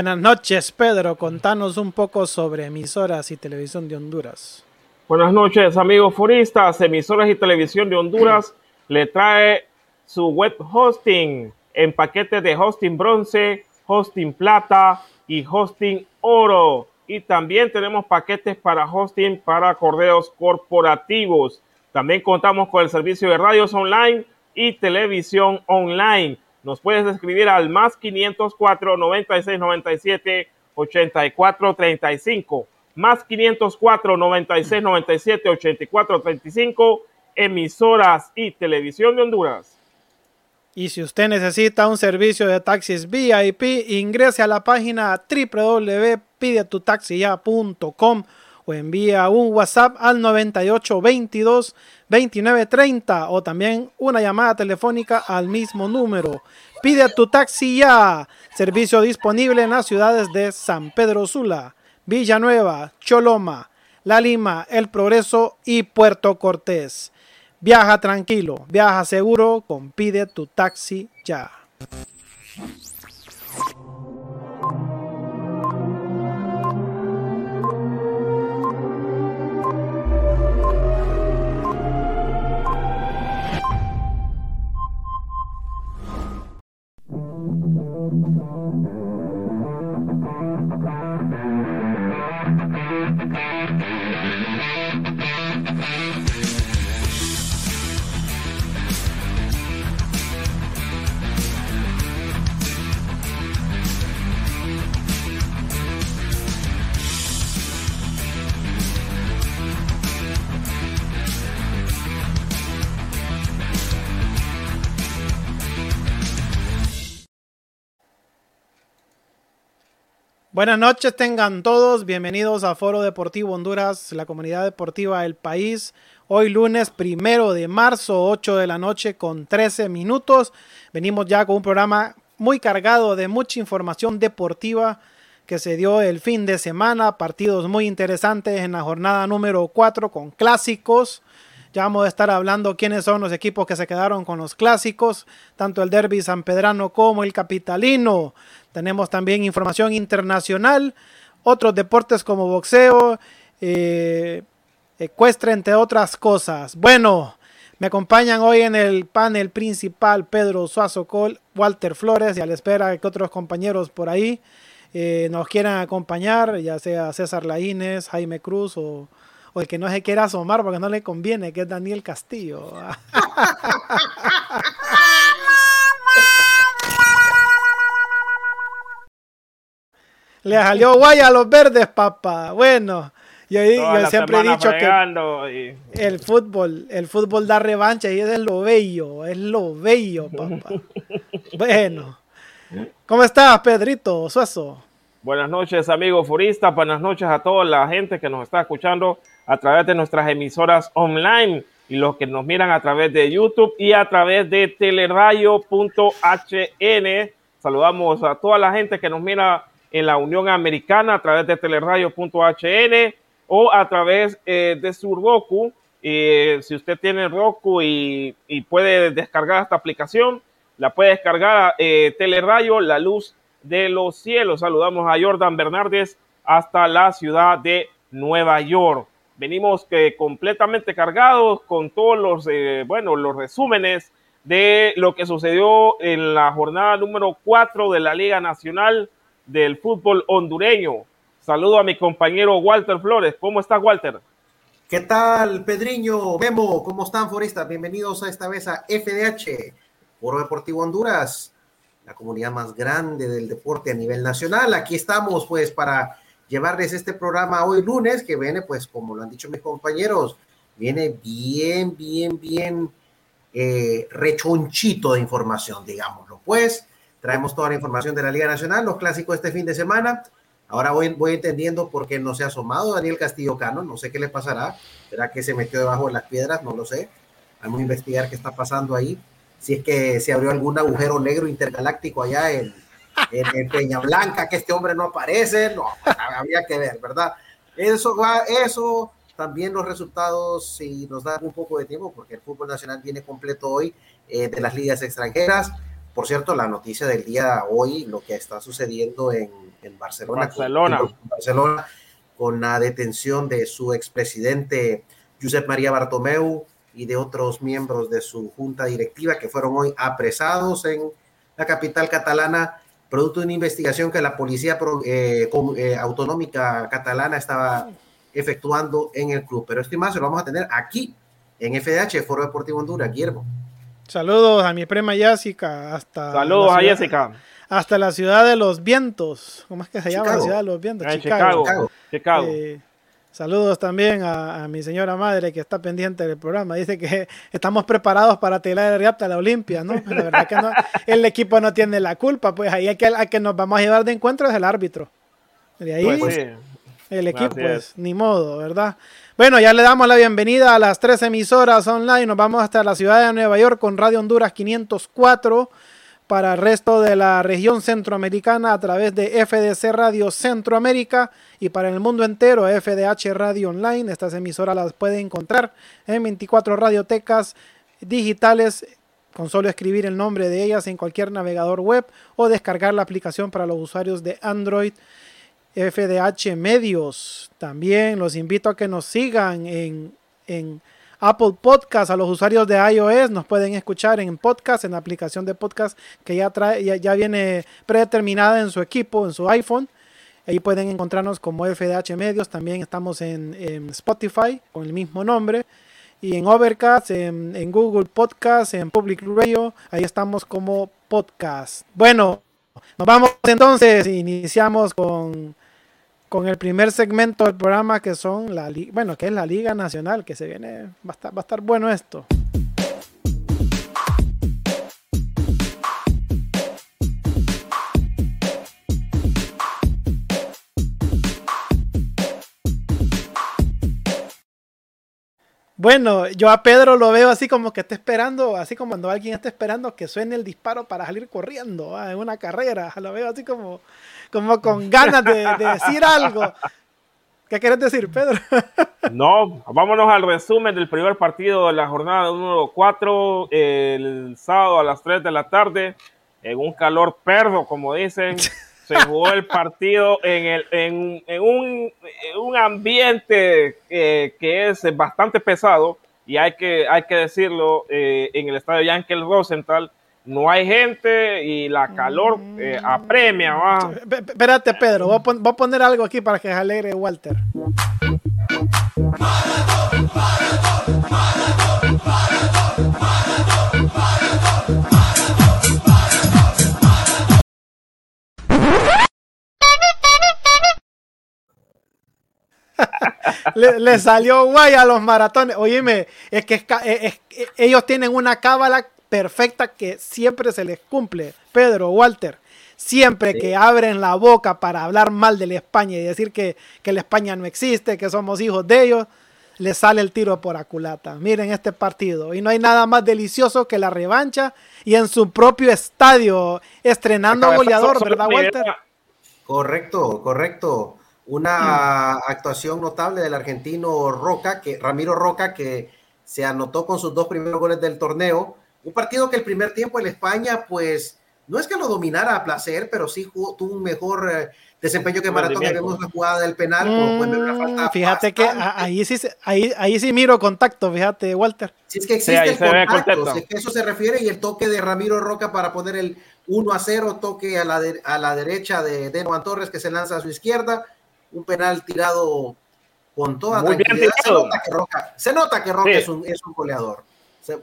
Buenas noches, Pedro. Contanos un poco sobre emisoras y televisión de Honduras. Buenas noches, amigos foristas. Emisoras y televisión de Honduras le trae su web hosting en paquetes de hosting bronce, hosting plata y hosting oro. Y también tenemos paquetes para hosting para correos corporativos. También contamos con el servicio de radios online y televisión online nos puedes escribir al más 504 96 97 84 35. Más 504 96 97 84 35. Emisoras y Televisión de Honduras. Y si usted necesita un servicio de taxis VIP, ingrese a la página www.pidetutaxiya.com o envía un WhatsApp al 9822 2930 o también una llamada telefónica al mismo número. Pide tu taxi ya. Servicio disponible en las ciudades de San Pedro Sula, Villanueva, Choloma, La Lima, El Progreso y Puerto Cortés. Viaja tranquilo, viaja seguro con Pide tu taxi ya. Música Buenas noches, tengan todos bienvenidos a Foro Deportivo Honduras, la comunidad deportiva del país. Hoy lunes primero de marzo, 8 de la noche con 13 minutos. Venimos ya con un programa muy cargado de mucha información deportiva que se dio el fin de semana, partidos muy interesantes en la jornada número 4 con clásicos. Ya vamos a estar hablando quiénes son los equipos que se quedaron con los clásicos, tanto el Derby San Pedrano como el Capitalino. Tenemos también información internacional, otros deportes como boxeo, eh, ecuestre, entre otras cosas. Bueno, me acompañan hoy en el panel principal Pedro Suazo Col, Walter Flores y a la espera que otros compañeros por ahí. eh, nos quieran acompañar, ya sea César Laínez, Jaime Cruz o, o el que no se quiera asomar porque no le conviene, que es Daniel Castillo. Le salió guay a los verdes, papá. Bueno, yo, yo siempre he dicho que el fútbol, el fútbol da revancha y es lo bello, es lo bello, papá. bueno, ¿cómo estás, Pedrito Suazo? Buenas noches, amigos furistas. Buenas noches a toda la gente que nos está escuchando a través de nuestras emisoras online y los que nos miran a través de YouTube y a través de telerayo.hn. Saludamos a toda la gente que nos mira en la Unión Americana a través de teleradio.hn o a través eh, de su Roku. Eh, si usted tiene Roku y, puede descargar esta aplicación, la puede descargar eh, la luz de los cielos. Saludamos a Jordan Bernardes hasta la ciudad de Nueva York. Venimos completamente cargados con todos los, bueno, los resúmenes de lo que sucedió en la jornada número 4 de la Liga Nacional del fútbol hondureño. Saludo a mi compañero Walter Flores. ¿Cómo estás, Walter? ¿Qué tal, Pedriño? Memo, ¿cómo están, foristas? Bienvenidos a esta vez a FDH, Foro Deportivo Honduras, la comunidad más grande del deporte a nivel nacional. Aquí estamos, pues, para llevarles este programa hoy lunes, que viene, pues, como lo han dicho mis compañeros, viene bien, bien, bien eh, rechonchito de información, digámoslo. Pues, Traemos toda la información de la Liga Nacional, los clásicos este fin de semana. Ahora voy, voy entendiendo por qué no se ha asomado Daniel Castillo Cano. No sé qué le pasará. ¿Será que se metió debajo de las piedras? No lo sé. Vamos a investigar qué está pasando ahí. Si es que se abrió algún agujero negro intergaláctico allá en, en, Peña Blanca, que este hombre no aparece. No, habría que ver, ¿verdad? Eso va, eso también los resultados, si nos da un poco de tiempo, porque el fútbol nacional viene completo hoy eh, de las ligas extranjeras. Por cierto, la noticia del día hoy, lo que está sucediendo en, Barcelona, Barcelona. Con, Barcelona, con la detención de su expresidente Josep María Bartomeu y de otros miembros de su junta directiva que fueron hoy apresados en la capital catalana, producto de una investigación que la policía eh, eh, autonómica catalana estaba efectuando en el club. Pero esto y más lo vamos a tener aquí en FDH, Foro Deportivo Honduras, Guillermo. Saludos a mi prima Jessica hasta Saludos a Jessica. Hasta la ciudad de los vientos. ¿Cómo es que se llama la ciudad de los vientos? Ah, Chicago. Chicago. Eh, saludos también a, mi señora madre que está pendiente del programa. Dice que estamos preparados para telar el riata a la Olimpia, ¿no? La verdad que no, el equipo no tiene la culpa, pues ahí hay que, a que nos vamos a llevar de encuentro es el árbitro. De ahí pues el equipo, pues ni modo, ¿verdad? Bueno, ya le damos la bienvenida a las tres emisoras online. Nos vamos hasta la ciudad de Nueva York con Radio Honduras 504 para el resto de la región centroamericana a través de FDC Radio Centroamérica y para el mundo entero FDH Radio Online. Estas emisoras las pueden encontrar en 24 radiotecas digitales con solo escribir el nombre de ellas en cualquier navegador web o descargar la aplicación para los usuarios de Android FDH Medios. También los invito a que nos sigan en, Apple Podcast. A los usuarios de iOS nos pueden escuchar en podcast, en la aplicación de podcast que ya, trae, ya, viene predeterminada en su equipo, en su iPhone. Ahí pueden encontrarnos como FDH Medios. También estamos en, Spotify con el mismo nombre. Y en Overcast, en, en Google Podcast, en Public Radio. Ahí estamos como podcast. Bueno, nos vamos entonces. Iniciamos con con el primer segmento del programa que son la bueno, que es la Liga Nacional, que se viene, va a estar, va a estar bueno esto. Bueno, yo a Pedro lo veo así como que está esperando, así como cuando alguien está esperando que suene el disparo para salir corriendo en una carrera. Lo veo así como como con ganas de, decir algo. ¿Qué quieres decir, Pedro? no, vámonos al resumen del primer partido de la jornada número 4, el sábado a las 3 de la tarde, en un calor perro, como dicen. Se jugó el partido en, el, en, en, un, un, ambiente que es bastante pesado y hay que, hay que decirlo, eh, en el estadio Yankel Rosenthal no hay gente y la calor eh, apremia. ¿va? Espérate, Pedro, voy a, poner algo aquí para que se alegre Walter. Le, salió guay a los maratones. Oíme, es que ellos tienen una cábala perfecta que siempre se les cumple. Pedro, Walter, siempre que abren la boca para hablar mal de la España y decir que, que la España no existe, que somos hijos de ellos, les sale el tiro por aculata. Miren este partido. Y no hay nada más delicioso que la revancha y en su propio estadio, estrenando goleador, ¿verdad, Walter? Correcto, correcto. Una actuación notable del argentino Roca, que, Ramiro Roca, que se anotó con sus dos primeros goles del torneo un partido que el primer tiempo en España, pues, no es que lo dominara a placer, pero sí tuvo un mejor eh, desempeño que Maratón. Vemos la jugada del penal. Mm, fíjate que ahí sí, ahí, ahí sí miro contacto, fíjate, Walter. Si es que existe el contacto, si es que eso se refiere y el toque de Ramiro Roca para poner el 1 a 0, toque a la, a la derecha de Denoan Torres que se lanza a su izquierda, un penal tirado con toda tranquilidad. Se nota que Roca, se nota que Roca es, un, es un goleador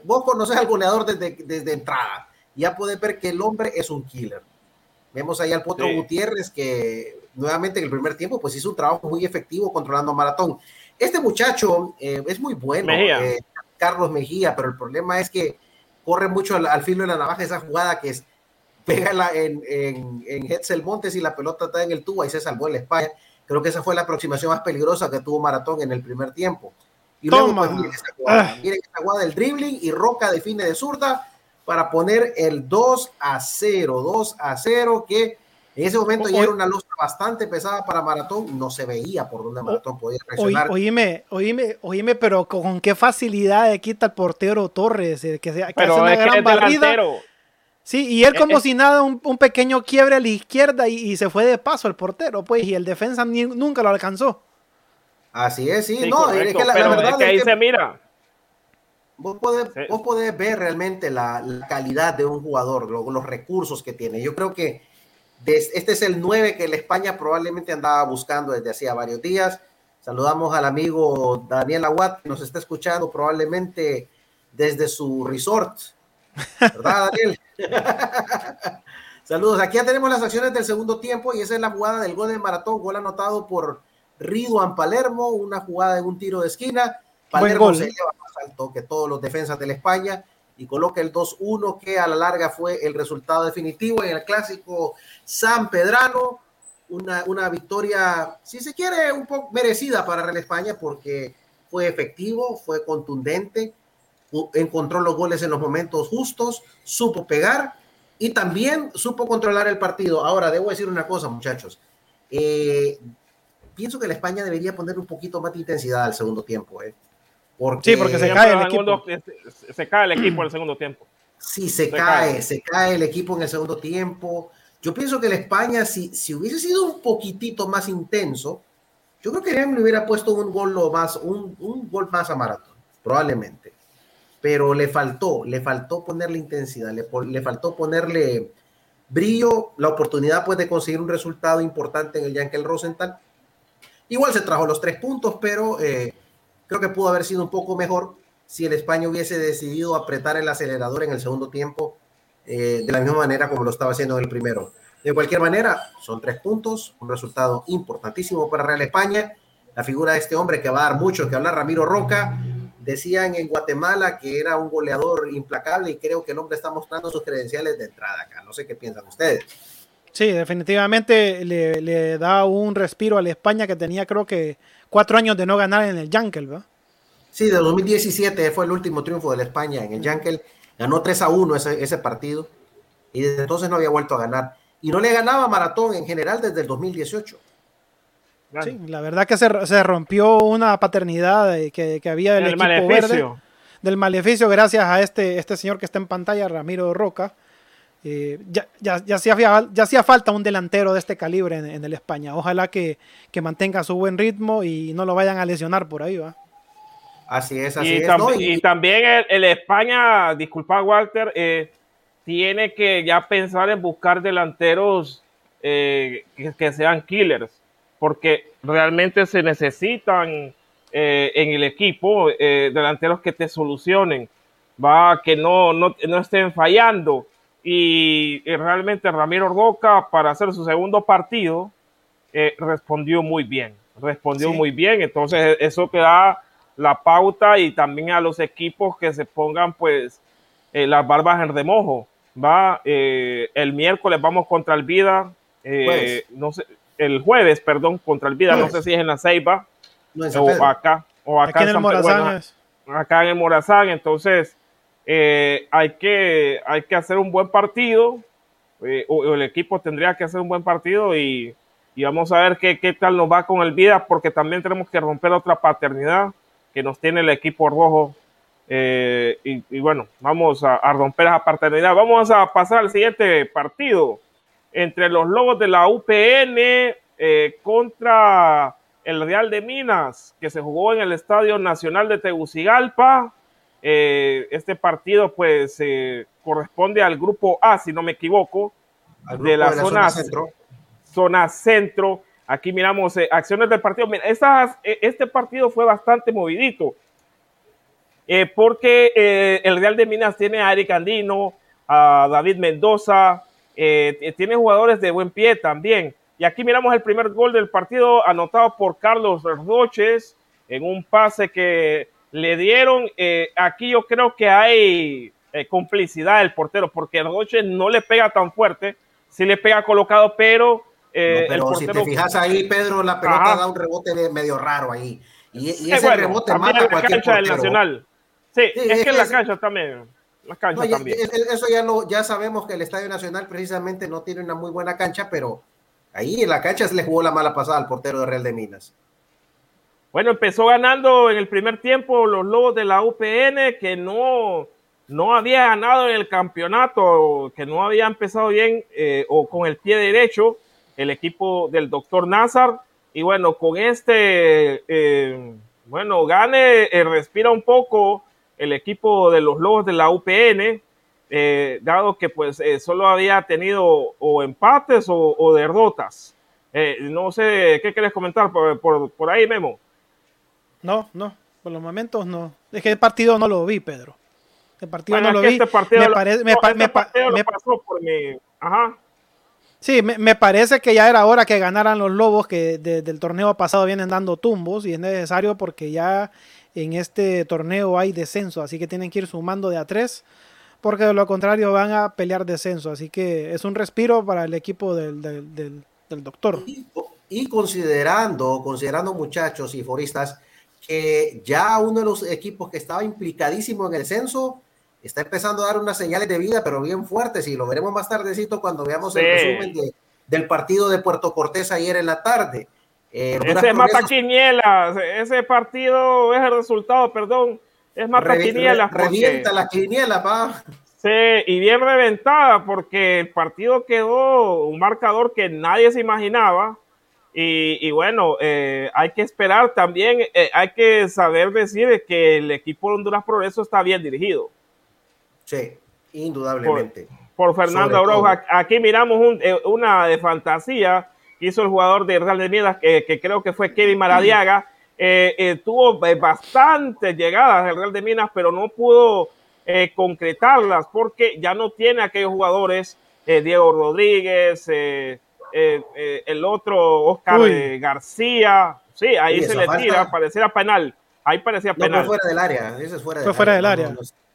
vos conoces al goleador desde, desde entrada. Ya puedes ver que el hombre es un killer. Vemos ahí al Potro Gutiérrez que nuevamente en el primer tiempo pues hizo un trabajo muy efectivo controlando maratón. Este muchacho eh, es muy bueno, eh, Carlos Mejía, pero el problema es que corre mucho al, filo de la navaja esa jugada que es pega en, en, en Hetzel Montes y la pelota está en el tubo y se salvó el España. Creo que esa fue la aproximación más peligrosa que tuvo Maratón en el primer tiempo. Y luego, pues, miren esta jugada, ah. miren esta jugada del dribbling y Roca define de zurda para poner el 2 a 0, 2 a 0, que en ese momento ya era una luz bastante pesada para Maratón, no se veía por dónde Maratón podía reaccionar. Oíme, oíme, oíme, pero con qué facilidad quita el portero Torres, eh, que, se, que pero hace una gran barrida. Sí, y él como si nada, un, pequeño quiebre a la izquierda y, se fue de paso el portero, pues, y el defensa nunca lo alcanzó. Así es, sí, no, es que la, verdad es que ahí se mira. Vos podés, ver realmente la, calidad de un jugador, los recursos que tiene. Yo creo que este es el 9 que la España probablemente andaba buscando desde hacía varios días. Saludamos al amigo Daniel Aguat, que nos está escuchando probablemente desde su resort. ¿Verdad, Daniel? Saludos. Aquí ya tenemos las acciones del segundo tiempo y esa es la jugada del gol de maratón, gol anotado por Riduan Palermo, una jugada de un tiro de esquina. Palermo se lleva más alto que todos los defensas de la España y coloca el 2-1 que a la larga fue el resultado definitivo en el clásico San Pedrano. Una, una victoria, si se quiere, un poco merecida para Real España porque fue efectivo, fue contundente, encontró los goles en los momentos justos, supo pegar y también supo controlar el partido. Ahora, debo decir una cosa, muchachos. Eh, pienso que la España debería poner un poquito más de intensidad al segundo tiempo. ¿eh? Porque, sí, porque se cae el equipo. Se, cae el equipo en el segundo tiempo. Sí, se, cae, se cae el equipo en el segundo tiempo. Yo pienso que la España, si, si hubiese sido un poquitito más intenso, yo creo que le hubiera puesto un gol más, un, un gol más a Maratón, probablemente. Pero le faltó, le faltó ponerle intensidad, le, le faltó ponerle brillo, la oportunidad pues, de conseguir un resultado importante en el Yankel Rosenthal Igual se trajo los tres puntos, pero eh, creo que pudo haber sido un poco mejor si el España hubiese decidido apretar el acelerador en el segundo tiempo eh, de la misma manera como lo estaba haciendo en el primero. De cualquier manera, son tres puntos, un resultado importantísimo para Real España. La figura de este hombre que va a dar mucho que hablar, Ramiro Roca, decían en Guatemala que era un goleador implacable y creo que el hombre está mostrando sus credenciales de entrada acá. No sé qué piensan ustedes. Sí, definitivamente le, da un respiro a la España que tenía creo que cuatro años de no ganar en el Yankel, ¿verdad? Sí, de 2017 fue el último triunfo de la España en el Yankel. Ganó 3 a 1 ese, ese partido y desde entonces no había vuelto a ganar. Y no le ganaba Maratón en general desde el 2018. Sí, la verdad que se, se rompió una paternidad que, que había del el equipo maleficio. verde. Del maleficio gracias a este, este señor que está en pantalla, Ramiro Roca eh, ya, ya, ya, hacía, falta un delantero de este calibre en, el España. Ojalá que, mantenga su buen ritmo y no lo vayan a lesionar por ahí, ¿va? Así es, así y es. y, también el, España, disculpa Walter, eh, tiene que ya pensar en buscar delanteros eh, que, sean killers, porque realmente se necesitan eh, en el equipo eh, delanteros que te solucionen, va que no, no, no estén fallando. Y, realmente Ramiro Roca, para hacer su segundo partido, respondió muy bien, respondió muy bien. Entonces, eso te da la pauta y también a los equipos que se pongan, pues, las barbas en remojo. Va, el miércoles vamos contra el Vida, eh, no sé, el jueves, perdón, contra el Vida, no sé si es en la Ceiba o acá, o acá, en, el Morazán. acá en el Morazán, entonces eh, hay, que, hay que hacer un buen partido, eh, o, el equipo tendría que hacer un buen partido y, vamos a ver qué, qué, tal nos va con el Vida, porque también tenemos que romper otra paternidad que nos tiene el equipo rojo. y, bueno, vamos a, a romper esa paternidad. Vamos a pasar al siguiente partido entre los Lobos de la UPN eh, contra el Real de Minas, que se jugó en el Estadio Nacional de Tegucigalpa. Eh, este partido pues eh, corresponde al grupo A, si no me equivoco, de la, zona, centro. Zona centro. Aquí miramos acciones del partido. este partido fue bastante movidito, porque el Real de Minas tiene a Eric Andino, a David Mendoza, eh, tiene jugadores de buen pie también. Y aquí miramos el primer gol del partido anotado por Carlos Roches en un pase que le dieron. Eh, aquí yo creo que hay eh, complicidad del portero porque Roches no le pega tan fuerte, sí le pega colocado, pero... pero si te fijas ahí, Pedro, la pelota da un rebote medio raro ahí. Y, ese rebote mata a cualquier cancha del Nacional. Sí, es, que en la cancha también eso ya, lo, ya sabemos que el Estadio Nacional precisamente no tiene una muy buena cancha, pero ahí en la cancha se le jugó la mala pasada al portero de Real de Minas. Bueno, empezó ganando en el primer tiempo los Lobos de la UPN, que no, no había ganado en el campeonato, que no había empezado bien eh, o con el pie derecho el equipo del doctor Nazar. Y bueno, con este, eh, bueno, gane, eh, respira un poco el equipo de los Lobos de la UPN, eh, dado que pues eh, solo había tenido o empates o, derrotas. Eh, no sé, ¿qué quieres comentar por, por, ahí, Memo? No, no, por los momentos no. Es que el partido no lo vi, Pedro. El partido no lo vi. Este partido me, parece, me, este pasó por mi... Ajá. Sí, me, parece que ya era hora que ganaran los Lobos, que del torneo pasado vienen dando tumbos y es necesario porque ya en este torneo hay descenso, así que tienen que ir sumando de a tres, porque de lo contrario van a pelear descenso. Así que es un respiro para el equipo del, del, doctor. Y, considerando, considerando muchachos y foristas, que ya uno de los equipos que estaba implicadísimo en el descenso está empezando a dar unas señales de vida, pero bien fuertes, y lo veremos más tardecito cuando veamos el resumen del partido de Puerto Cortés ayer en la tarde. Eh, ese mata quinielas, ese partido es el resultado, perdón, es mata quinielas. Revienta la quiniela, pa. Sí, y bien reventada porque el partido quedó un marcador que nadie se imaginaba. Y, bueno, eh, hay que esperar también, eh, hay que saber decir que el equipo de Honduras Progreso está bien dirigido. Sí, indudablemente. Por, Fernando Rojas. Aquí miramos una de fantasía hizo el jugador de Real de Minas, que creo que fue Kevin Maradiaga. Eh, eh, tuvo eh, bastantes llegadas del Real de Minas, pero no pudo concretarlas porque ya no tiene aquellos jugadores, Diego Rodríguez, el otro Oscar García. Sí, ahí se le tira, pareciera penal. Ahí parecía penal. fue fuera del área, ese es fuera, fue fuera del área.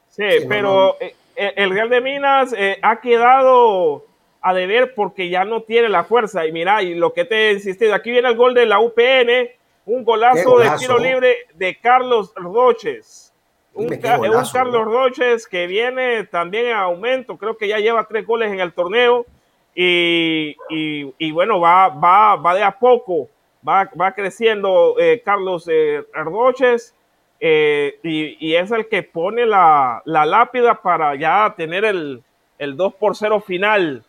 sí, pero el Real de Minas ha quedado a deber porque ya no tiene la fuerza. Y mira, y lo que te he insistido, aquí viene el gol de la UPN, un golazo, de tiro libre de Carlos Roches. Un, Carlos Roches que viene también en aumento, creo que ya lleva tres goles en el torneo. Y, y, bueno, va, va, va de a poco, va, va creciendo eh, Carlos eh, Roches. Eh, y, y, es el que pone la, la lápida para ya tener el, el 2 por 0 final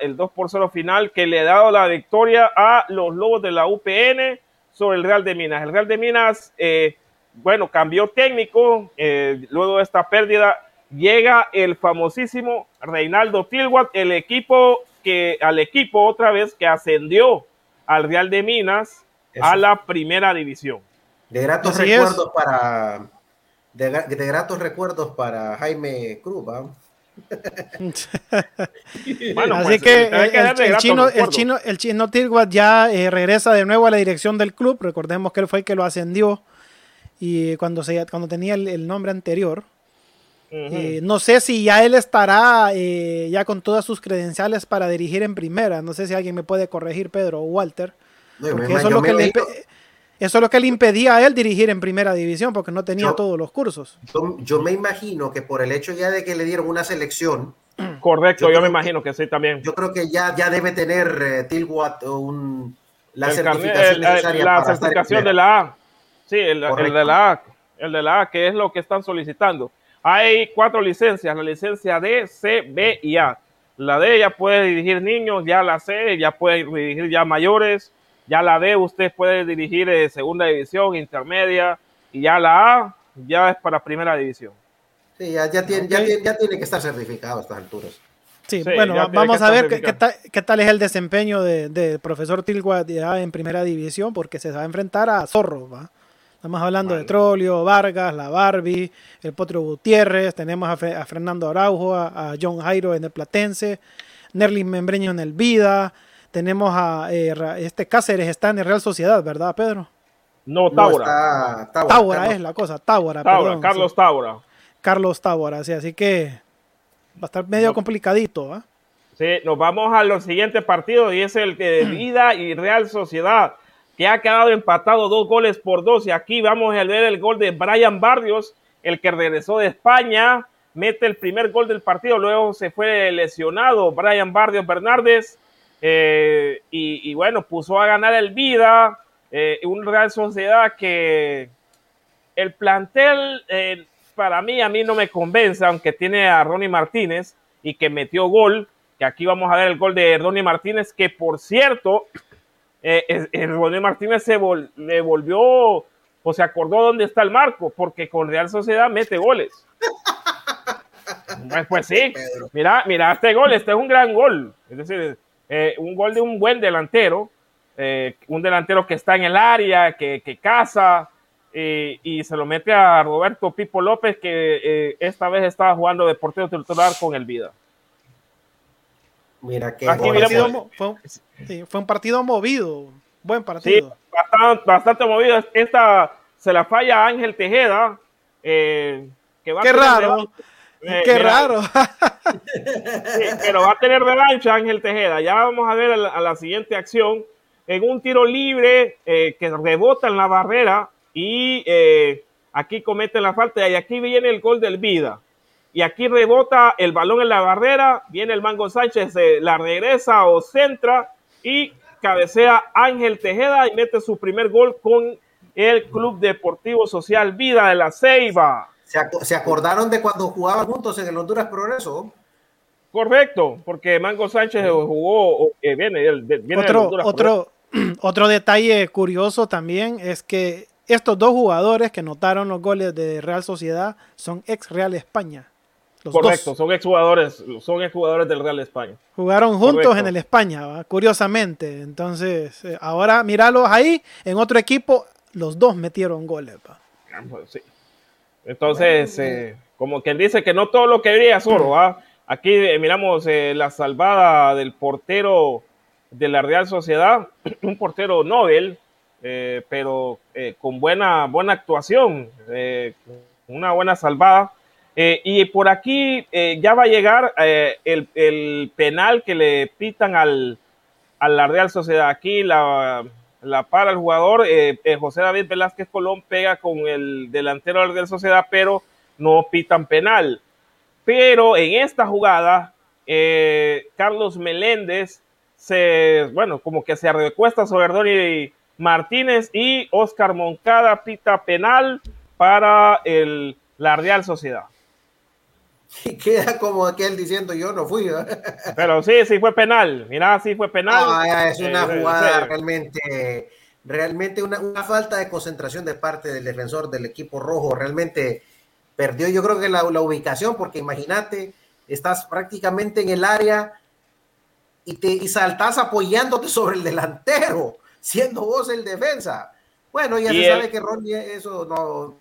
el 2 por 0 final que le ha dado la victoria a los Lobos de la UPN sobre el Real de Minas. El Real de Minas, eh, bueno, cambió técnico eh, luego de esta pérdida llega el famosísimo Reinaldo Tilwat, el equipo que al equipo otra vez que ascendió al Real de Minas a la primera división. De gratos recuerdos para de, gratos recuerdos para Jaime Cruz. bueno, Así pues, que, el, chino, el, chino, el chino ya eh, regresa de nuevo a la dirección del club. Recordemos que él fue el que lo ascendió y cuando, se, cuando tenía el, nombre anterior. Eh, no sé si ya él estará eh, ya con todas sus credenciales para dirigir en primera. No sé si alguien me puede corregir, Pedro o Walter. porque eso es lo que le, eso es lo que le impedía a él dirigir en primera división, porque no tenía todos los cursos. Yo, me imagino que por el hecho ya de que le dieron una selección. Correcto, yo, me imagino que, sí también. Yo creo que ya, ya debe tener eh, Tilwatt un, la certificación necesaria. La certificación de la A. Sí, el, de la A. El de la A, que es lo que están solicitando. Hay cuatro licencias, la licencia D, C, B y A. La D ya puede dirigir niños, ya la C ya puede dirigir ya mayores, ya la B usted puede dirigir de segunda división, intermedia, y ya la A ya es para primera división. Sí, ya, tiene, ya, tiene, que estar certificado a estas alturas. Sí, bueno, vamos a ver qué, tal, es el desempeño del de profesor Tilgua ya en primera división, porque se va a enfrentar a Zorro, ¿va? Estamos hablando de Trolio, Vargas, la Barbie, el Potro Gutiérrez, tenemos a, Fernando Araujo, a, John Jairo en el Platense, Nerlin Membreño en el Vida, tenemos a eh, este Cáceres, está en el Real Sociedad, ¿verdad, Pedro? No, Taura. Taura, es la cosa, Taura. Taura Carlos Taura. Carlos Taura, sí, así que va a estar medio complicadito. ¿eh? Sí, nos vamos a los siguientes partidos y es el de Vida y Real Sociedad, que ha quedado empatado dos goles por dos. Y aquí vamos a ver el gol de Brian Barrios, el que regresó de España, mete el primer gol del partido, luego se fue lesionado Brian Barrios Bernardes eh, y, bueno, puso a ganar el Vida, eh, un Real Sociedad que el plantel eh, para mí, a mí no me convence, aunque tiene a Ronnie Martínez y que metió gol, que aquí vamos a ver el gol de Ronnie Martínez, que por cierto, Ronnie Martínez se le volvió o se acordó dónde está el marco, porque con Real Sociedad mete goles. Pues, pues sí, mira, mira este gol, este es un gran gol. Es decir, eh, un gol de un buen delantero, eh, un delantero que está en el área, que, que caza, eh, y se lo mete a Roberto Pipo López, que esta vez estaba jugando de portero titular con el Vida. Mira que fue, un partido movido, buen partido. Sí, bastante, bastante movido. Esta se la falla Ángel Tejeda. que va Qué raro. Eh, Qué raro. pero va a tener revancha Ángel Tejeda. Ya vamos a ver a la, siguiente acción. En un tiro libre eh, que rebota en la barrera y eh, aquí comete la falta. Y aquí viene el gol del Vida. Y aquí rebota el balón en la barrera. Viene el Mango Sánchez, la regresa o centra y cabecea Ángel Tejeda y mete su primer gol con el Club Deportivo Social Vida de la Ceiba. ¿Se, acordaron de cuando jugaban juntos en el Honduras Progreso? Correcto, porque Mango Sánchez jugó, eh, viene, viene otro, otro, otro detalle curioso también es que estos dos jugadores que notaron los goles de Real Sociedad son ex Real España. Correcto, son exjugadores, son exjugadores del Real España. Jugaron juntos en el España, curiosamente. Entonces, eh, ahora míralos ahí, en otro equipo, los dos metieron goles. Sí. Entonces, eh, como quien dice que no todo lo que brilla es oro, Aquí eh, miramos eh, la salvada del portero de la Real Sociedad, un portero Nobel, pero con buena, buena actuación, una buena salvada. y por aquí ya va a llegar el, el, penal que le pitan al, a la Real Sociedad. Aquí la, la para el jugador. Eh, eh, José David Velázquez Colón pega con el delantero de la Sociedad, pero no pitan penal. Pero en esta jugada, eh, Carlos Meléndez se, bueno, como que se recuesta sobre Erdoni Martínez y Oscar Moncada pita penal para el, la Real Sociedad. Y queda como aquel diciendo yo no fui. Pero sí, sí fue penal. Mira, sí fue penal. Ah, es una eh, jugada realmente, realmente una, falta de concentración de parte del defensor del equipo rojo. Realmente perdió yo creo que la, la ubicación, porque imagínate, estás prácticamente en el área y, te, y saltás apoyándote sobre el delantero, siendo vos el defensa. Bueno, ya Y se el- sabe que Ronnie eso no...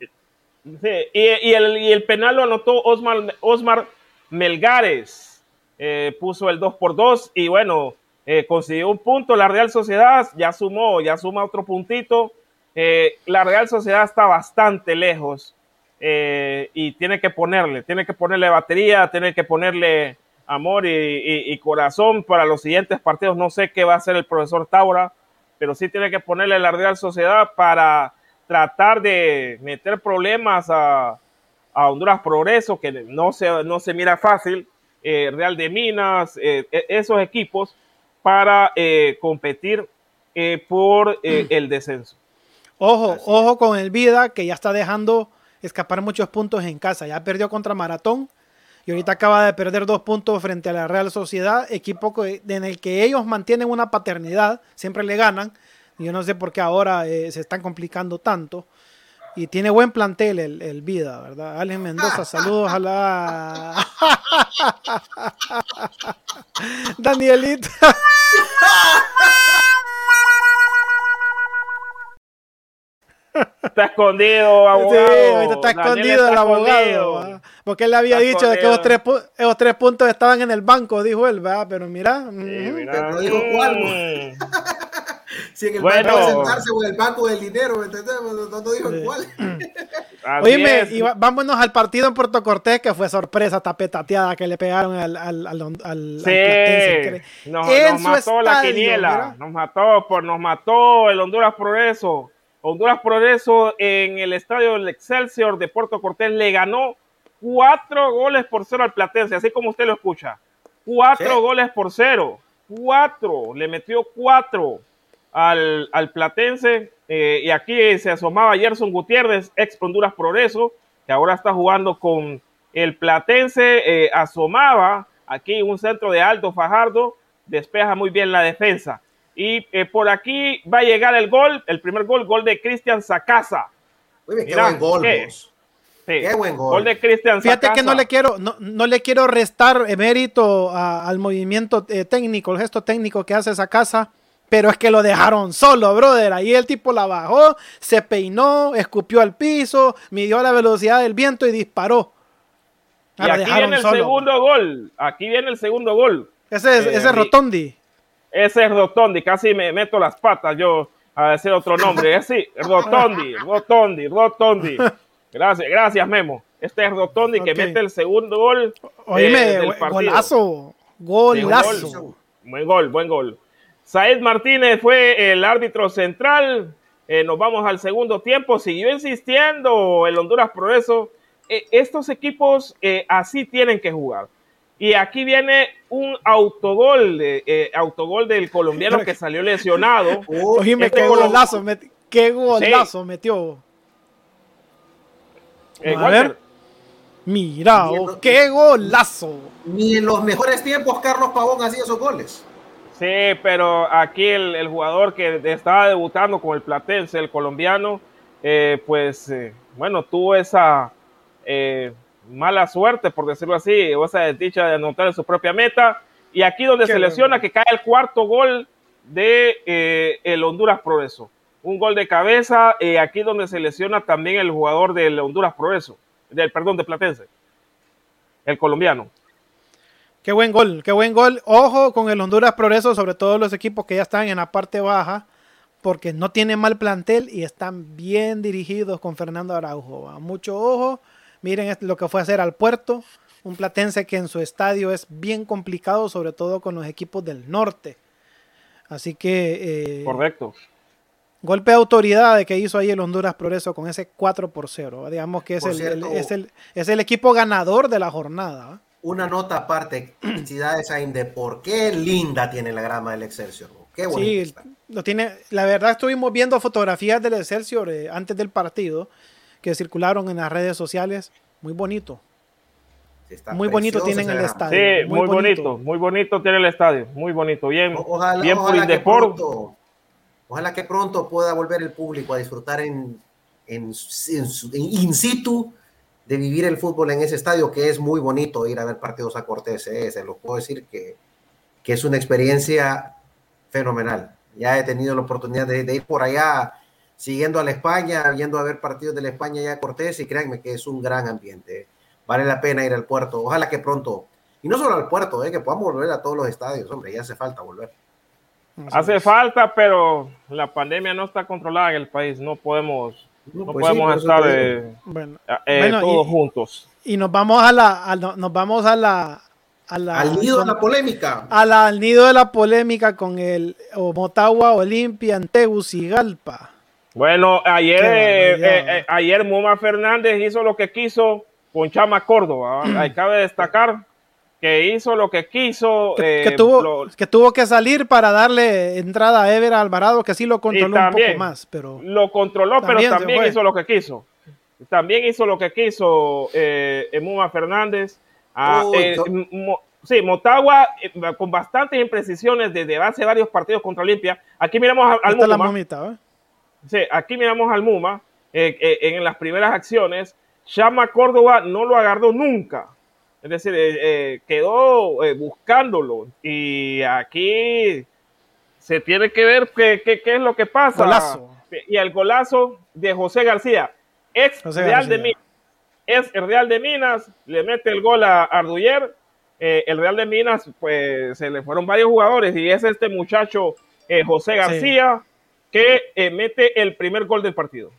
Y, el, penal lo anotó Osmar, Osmar Melgares. Eh, puso el 2 por 2 y bueno, eh, consiguió un punto. La Real Sociedad ya sumó, ya suma otro puntito. Eh, la Real Sociedad está bastante lejos y tiene que ponerle, tiene que ponerle batería, tiene que ponerle amor y- y corazón para los siguientes partidos. No sé qué va a hacer el profesor Taura, pero sí tiene que ponerle la Real Sociedad para tratar de meter problemas a, a Honduras Progreso, que no se, no se mira fácil, eh, Real de Minas, eh, e- esos equipos, para eh, competir por el descenso. Ojo, Así ojo con el Vida que ya está dejando escapar muchos puntos en casa. Ya perdió contra Maratón y ahorita acaba de perder dos puntos frente a la Real Sociedad, equipo que- en el que ellos mantienen una paternidad, siempre le ganan. Yo no sé por qué ahora eh, se están complicando tanto. Y tiene buen plantel el, el Vida, ¿verdad? Alex Mendoza, saludos a la... Danielita. Está escondido, abogado. Sí, ahorita está escondido está el abogado. Porque él le había Está dicho que esos tres, pu- esos tres puntos estaban en el banco, dijo él, ¿verdad? Pero mira, Sí, ujú. mira. Pero no dijo cuál, Mm. Si en el Bueno. banco de sentarse o en el banco del dinero, ¿me entendés? No, no dijo Sí. cuál. Así Oíme, es. y vámonos al partido en Puerto Cortés, que fue sorpresa, tapetateada que le pegaron al, al, al, al- Sí, Platense, nos, en nos la estadio, quiniela, nos mató, por, nos mató el Honduras Progreso. Honduras Progreso en el estadio del Excelsior de Puerto Cortés le ganó cuatro goles por cero al Platense, así como usted lo escucha. Cuatro Sí. goles por cero, cuatro, le metió cuatro al, al Platense. eh, y aquí se asomaba Gerson Gutiérrez, ex Honduras Progreso, que ahora está jugando con el Platense. eh, asomaba aquí un centro de Aldo Fajardo, despeja muy bien la defensa. Y eh, por aquí va a llegar el gol, el primer gol, gol de Cristian Sacasa. Muy bien, qué Mira, buen gol, ¿qué? vos. Sí, Qué buen gol. de Cristian Fíjate que Sacasa. no le quiero, no, no le quiero restar mérito a- al movimiento eh, técnico, el gesto técnico que hace esa casa, pero es que lo dejaron solo, brother. Ahí el tipo la bajó, se peinó, escupió al piso, midió la velocidad del viento y disparó. Ah, Y aquí viene el solo. segundo gol. Aquí viene el segundo gol. Ese es, Eh, ese es mi- Rotondi. Ese es Rotondi, casi me meto las patas yo a decir otro nombre. Es sí, Rotondi, Rotondi, Rotondi. Gracias, gracias Memo. Este es Rotondi que mete el segundo gol. eh, Oíme, del partido. golazo, Sí, golazo. gol. Buen gol, buen gol. Said Martínez fue el árbitro central. Eh, nos vamos al segundo tiempo. Siguió insistiendo el Honduras Progreso. Eh, estos equipos eh, así tienen que jugar. Y aquí viene un autogol, de, eh, autogol del colombiano que salió lesionado. Uh, Oíme, Este qué gol- golazo, met- qué golazo metió. Eh, A ver. Mira, oh, qué golazo. Ni en los mejores tiempos Carlos Pavón hacía esos goles. Sí, pero aquí el, el jugador que estaba debutando con el Platense, el colombiano, eh, pues eh, bueno, tuvo esa eh, mala suerte, por decirlo así, o esa desdicha de anotar en su propia meta. Y aquí donde Qué se bueno. lesiona, que cae el cuarto gol de eh, el Honduras Progreso. Un gol de cabeza, eh, aquí donde se lesiona también el jugador del Honduras Progreso, del perdón, de Platense, el colombiano. Qué buen gol, qué buen gol. Ojo con el Honduras Progreso, sobre todo los equipos que ya están en la parte baja, porque no tienen mal plantel y están bien dirigidos con Fernando Araujo. ¿va? Mucho ojo. Miren lo que fue a hacer al puerto. Un platense que en su estadio es bien complicado, sobre todo con los equipos del norte. Así que eh, Correcto. golpe de autoridad de que hizo ahí el Honduras Progreso con ese 4 por 0. ¿va? Digamos que es el, es, el, es el equipo ganador de la jornada. Una nota aparte, felicidades a Inde, por qué linda tiene la grama del Excelsior. Qué bonita Sí, está. lo tiene. La verdad estuvimos viendo fotografías del Excelsior eh, antes del partido que circularon en las redes sociales. Muy bonito. Está muy bonito tienen el grama. estadio. Sí, muy muy, bonito. bonito. muy bonito tiene el estadio, muy bonito, bien, O- Ojalá, bien por ojalá que Indeport. pronto, ojalá que pronto pueda volver el público a disfrutar en, en, in situ de vivir el fútbol en ese estadio, que es muy bonito ir a ver partidos a Cortés, ¿eh? se lo puedo decir que, que, es una experiencia fenomenal. Ya he tenido la oportunidad de, de, ir por allá siguiendo a la España, viendo a ver partidos de la España ya a Cortés y créanme que es un gran ambiente. Vale la pena ir al puerto. Ojalá que pronto, y no solo al puerto, ¿eh? que podamos volver a todos los estadios, hombre, ya hace falta volver. Hace falta, pero la pandemia no está controlada en el país. No podemos, no, pues podemos sí, estar eh, bueno, eh, bueno, todos y, juntos. Y nos vamos a la, a, nos vamos a la, a la al nido con, de la polémica. A la, al nido de la polémica con el Motagua Olimpia en Tegucigalpa. Bueno, ayer, eh, eh, ayer Muma Fernández hizo lo que quiso con Chama Córdoba. Ahí cabe destacar que hizo lo que quiso. Que, eh, que, tuvo, lo, que, tuvo, que salir para darle entrada a Ever Alvarado, que sí lo controló también, un poco más. Pero lo controló, también pero también hizo lo que quiso. También hizo lo que quiso eh, Muma Fernández. Ah, Uy, eh, mo, sí, Motagua eh, con bastantes imprecisiones desde hace varios partidos contra Olimpia. Aquí miramos al, al Muma. La momita, ¿eh? Sí, aquí miramos al Muma en las primeras acciones. Chama Córdoba no lo agarró nunca es decir, eh, eh, quedó eh, buscándolo y aquí se tiene que ver qué, qué, qué es lo que pasa. Golazo. Y el golazo de José García, ex José Real García. de Minas, ex Real de Minas, le mete el gol a Arduyer. Eh, el Real de Minas, pues se le fueron varios jugadores y es este muchacho José García sí. que mete el primer gol del partido.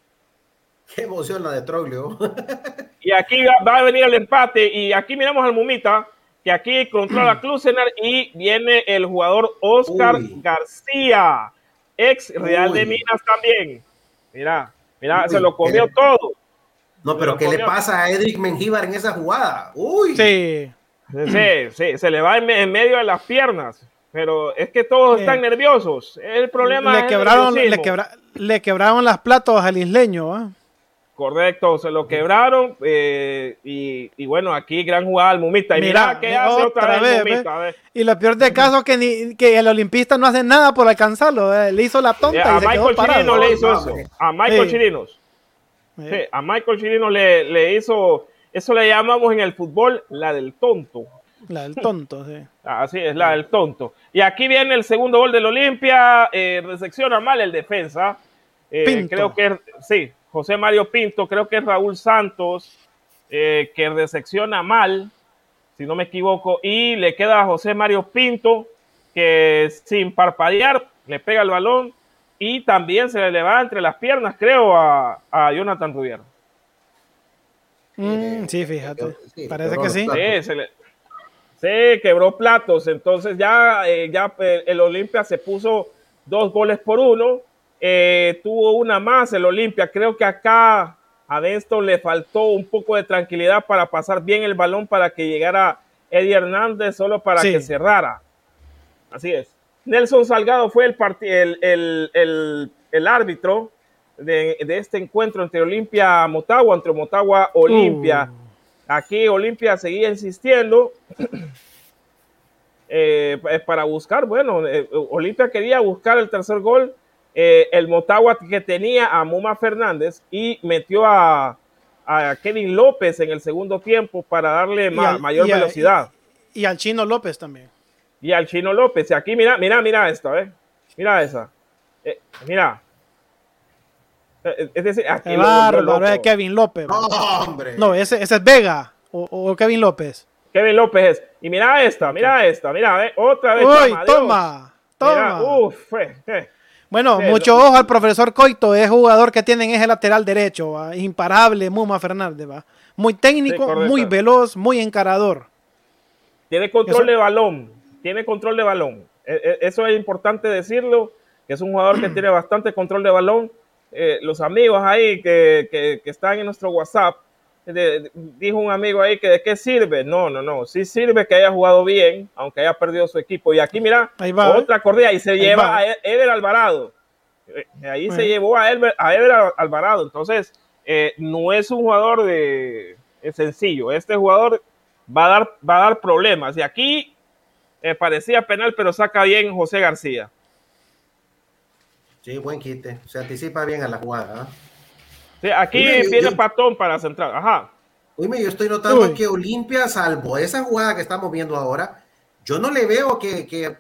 Qué emoción la de Troglio. y aquí va, va, a venir el empate. Y aquí miramos al Mumita, que aquí controla Klusener y viene el jugador Oscar Uy. García, ex Real Uy. de Minas también. Mira, mira, Uy, se lo comió ¿qué? todo. No, pero ¿qué comió. le pasa a Edric Mengíbar en esa jugada? Uy. Sí. Sí, sí, se le va en, en medio de las piernas. Pero es que todos Sí. están nerviosos. El problema Le es el quebraron, le, quebra- le quebraron las platos al isleño. ¿eh? Correcto, se lo quebraron. eh, y, y bueno, aquí gran jugada al Mumita. Y mira, Mira, qué hace otra otra vez. Y lo peor de caso es que, ni, que el olimpista no hace nada por alcanzarlo. ¿eh? Le hizo la tonta Eh, y a se quedó Michael parado. Chirino le hizo No, eso. A Michael Sí. Chirinos. Sí. A Michael Chirino le, le hizo. Eso le llamamos en el fútbol la del tonto. La del tonto, sí. Así es, la del tonto. Y aquí viene el segundo gol del Olimpia. Eh, resecciona mal el defensa. Creo que sí, José Mario Pinto. Creo que es Raúl Santos eh, que resecciona mal, si no me equivoco. Y le queda a José Mario Pinto que sin parpadear le pega el balón y también se le va entre las piernas, creo, a, a Jonathan Rubier. Mm, sí, fíjate. Sí, Parece que sí. Sí, se le, sí, quebró platos. Entonces ya, eh, ya eh, el Olimpia se puso dos goles por uno. Eh, tuvo una más el Olimpia. Creo que acá a Benston le faltó un poco de tranquilidad para pasar bien el balón para que llegara Eddie Hernández solo para Sí. que cerrara. Así es. Nelson Salgado fue el, el, el, el, el árbitro de, de este encuentro entre Olimpia Motagua, entre Motagua Olimpia. Uh. Aquí Olimpia seguía insistiendo eh, para buscar, bueno, eh, Olimpia quería buscar el tercer gol, eh, el Motagua que tenía a Muma Fernández y metió a, a Kevin López en el segundo tiempo para darle ma- al- mayor y a- velocidad. Y al chino López también. Y al Chino López, y aquí mira, mira, mira esta, ¿ves? Mira esa. Eh, mira. Eh, Es decir, aquí bárbaro, es Kevin López. No, hombre. No, ese, ese es Vega o, o Kevin López. Kevin López es. Y mira esta, mira esta, mira, ve, otra vez. Uy, Dios. toma, Mira, toma. uf, eh, eh. Bueno, Sí, mucho ojo al profesor Coito, es jugador que tiene en ese lateral derecho, ¿va? imparable, Muma Fernández, va. Muy técnico, muy veloz, muy encarador. Tiene control Eso- de balón. Tiene control de balón. Eh, eh, Eso es importante decirlo, que es un jugador que tiene bastante control de balón. Eh, los amigos ahí que, que- que están en nuestro WhatsApp, de- dijo un amigo ahí que de qué sirve. No, no, no. Sí sirve que haya jugado bien, aunque haya perdido su equipo. Y aquí, mira, Ahí va, otra corrida y se Ahí lleva va. a E- Eder Alvarado. Eh, Ahí se llevó a Al- Alvarado. Entonces, eh, no es un jugador de, es sencillo. Este jugador va a dar, va a dar problemas. Y aquí eh, parecía penal, pero saca bien José García. Sí, buen quite. Se anticipa bien a la jugada. ¿ah? Sí, aquí viene yo- Patón para central. Ajá. Oye, yo estoy notando que Olimpia, salvo esa jugada que estamos viendo ahora, yo no le veo que,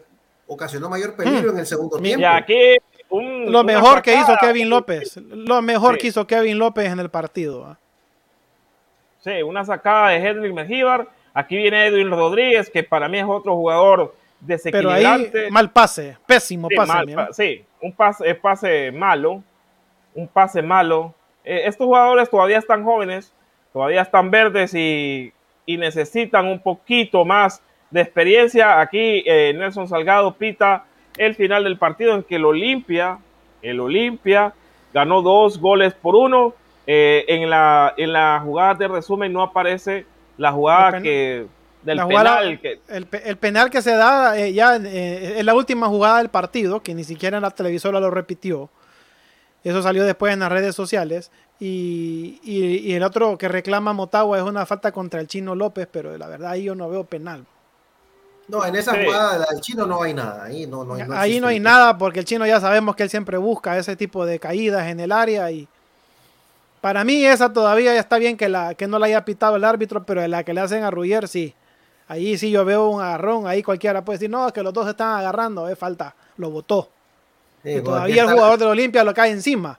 ocasionó mayor peligro hmm. en el segundo tiempo. aquí lo mejor que hizo Kevin López, lo mejor que hizo Kevin López en el partido. ¿ah? Sí, una sacada de Henry Mejíbar. Aquí viene Edwin Rodríguez, que para mí es otro jugador desequilibrante. Pero ahí, mal pase, pésimo pase. sí, un pase, pase malo, un pase malo. Eh, estos jugadores todavía están jóvenes, todavía están verdes y, necesitan un poquito más de experiencia. Aquí eh, Nelson Salgado pita el final del partido en que el Olimpia, el Olimpia ganó dos goles por uno. Eh, en, la, en la jugada de resumen no aparece la jugada que del penal. Que... El, penal que se da eh, ya en la última jugada del partido, que ni siquiera en la televisora lo repitió. Eso salió después en las redes sociales. Y, y, el otro que reclama Motagua es una falta contra el Chino López, pero la verdad ahí yo no veo penal. No, en esa jugada del chino no hay nada. Ahí no, no, ahí no hay nada porque el chino ya sabemos que él siempre busca ese tipo de caídas en el área y para mí esa todavía ya está bien que, la, que no la haya pitado el árbitro, pero la que le hacen a Ruyer sí. Ahí sí yo veo un agarrón, ahí cualquiera puede decir, no, es que los dos se están agarrando, es falta, lo votó. Y todavía el jugador de la Olimpia lo cae encima.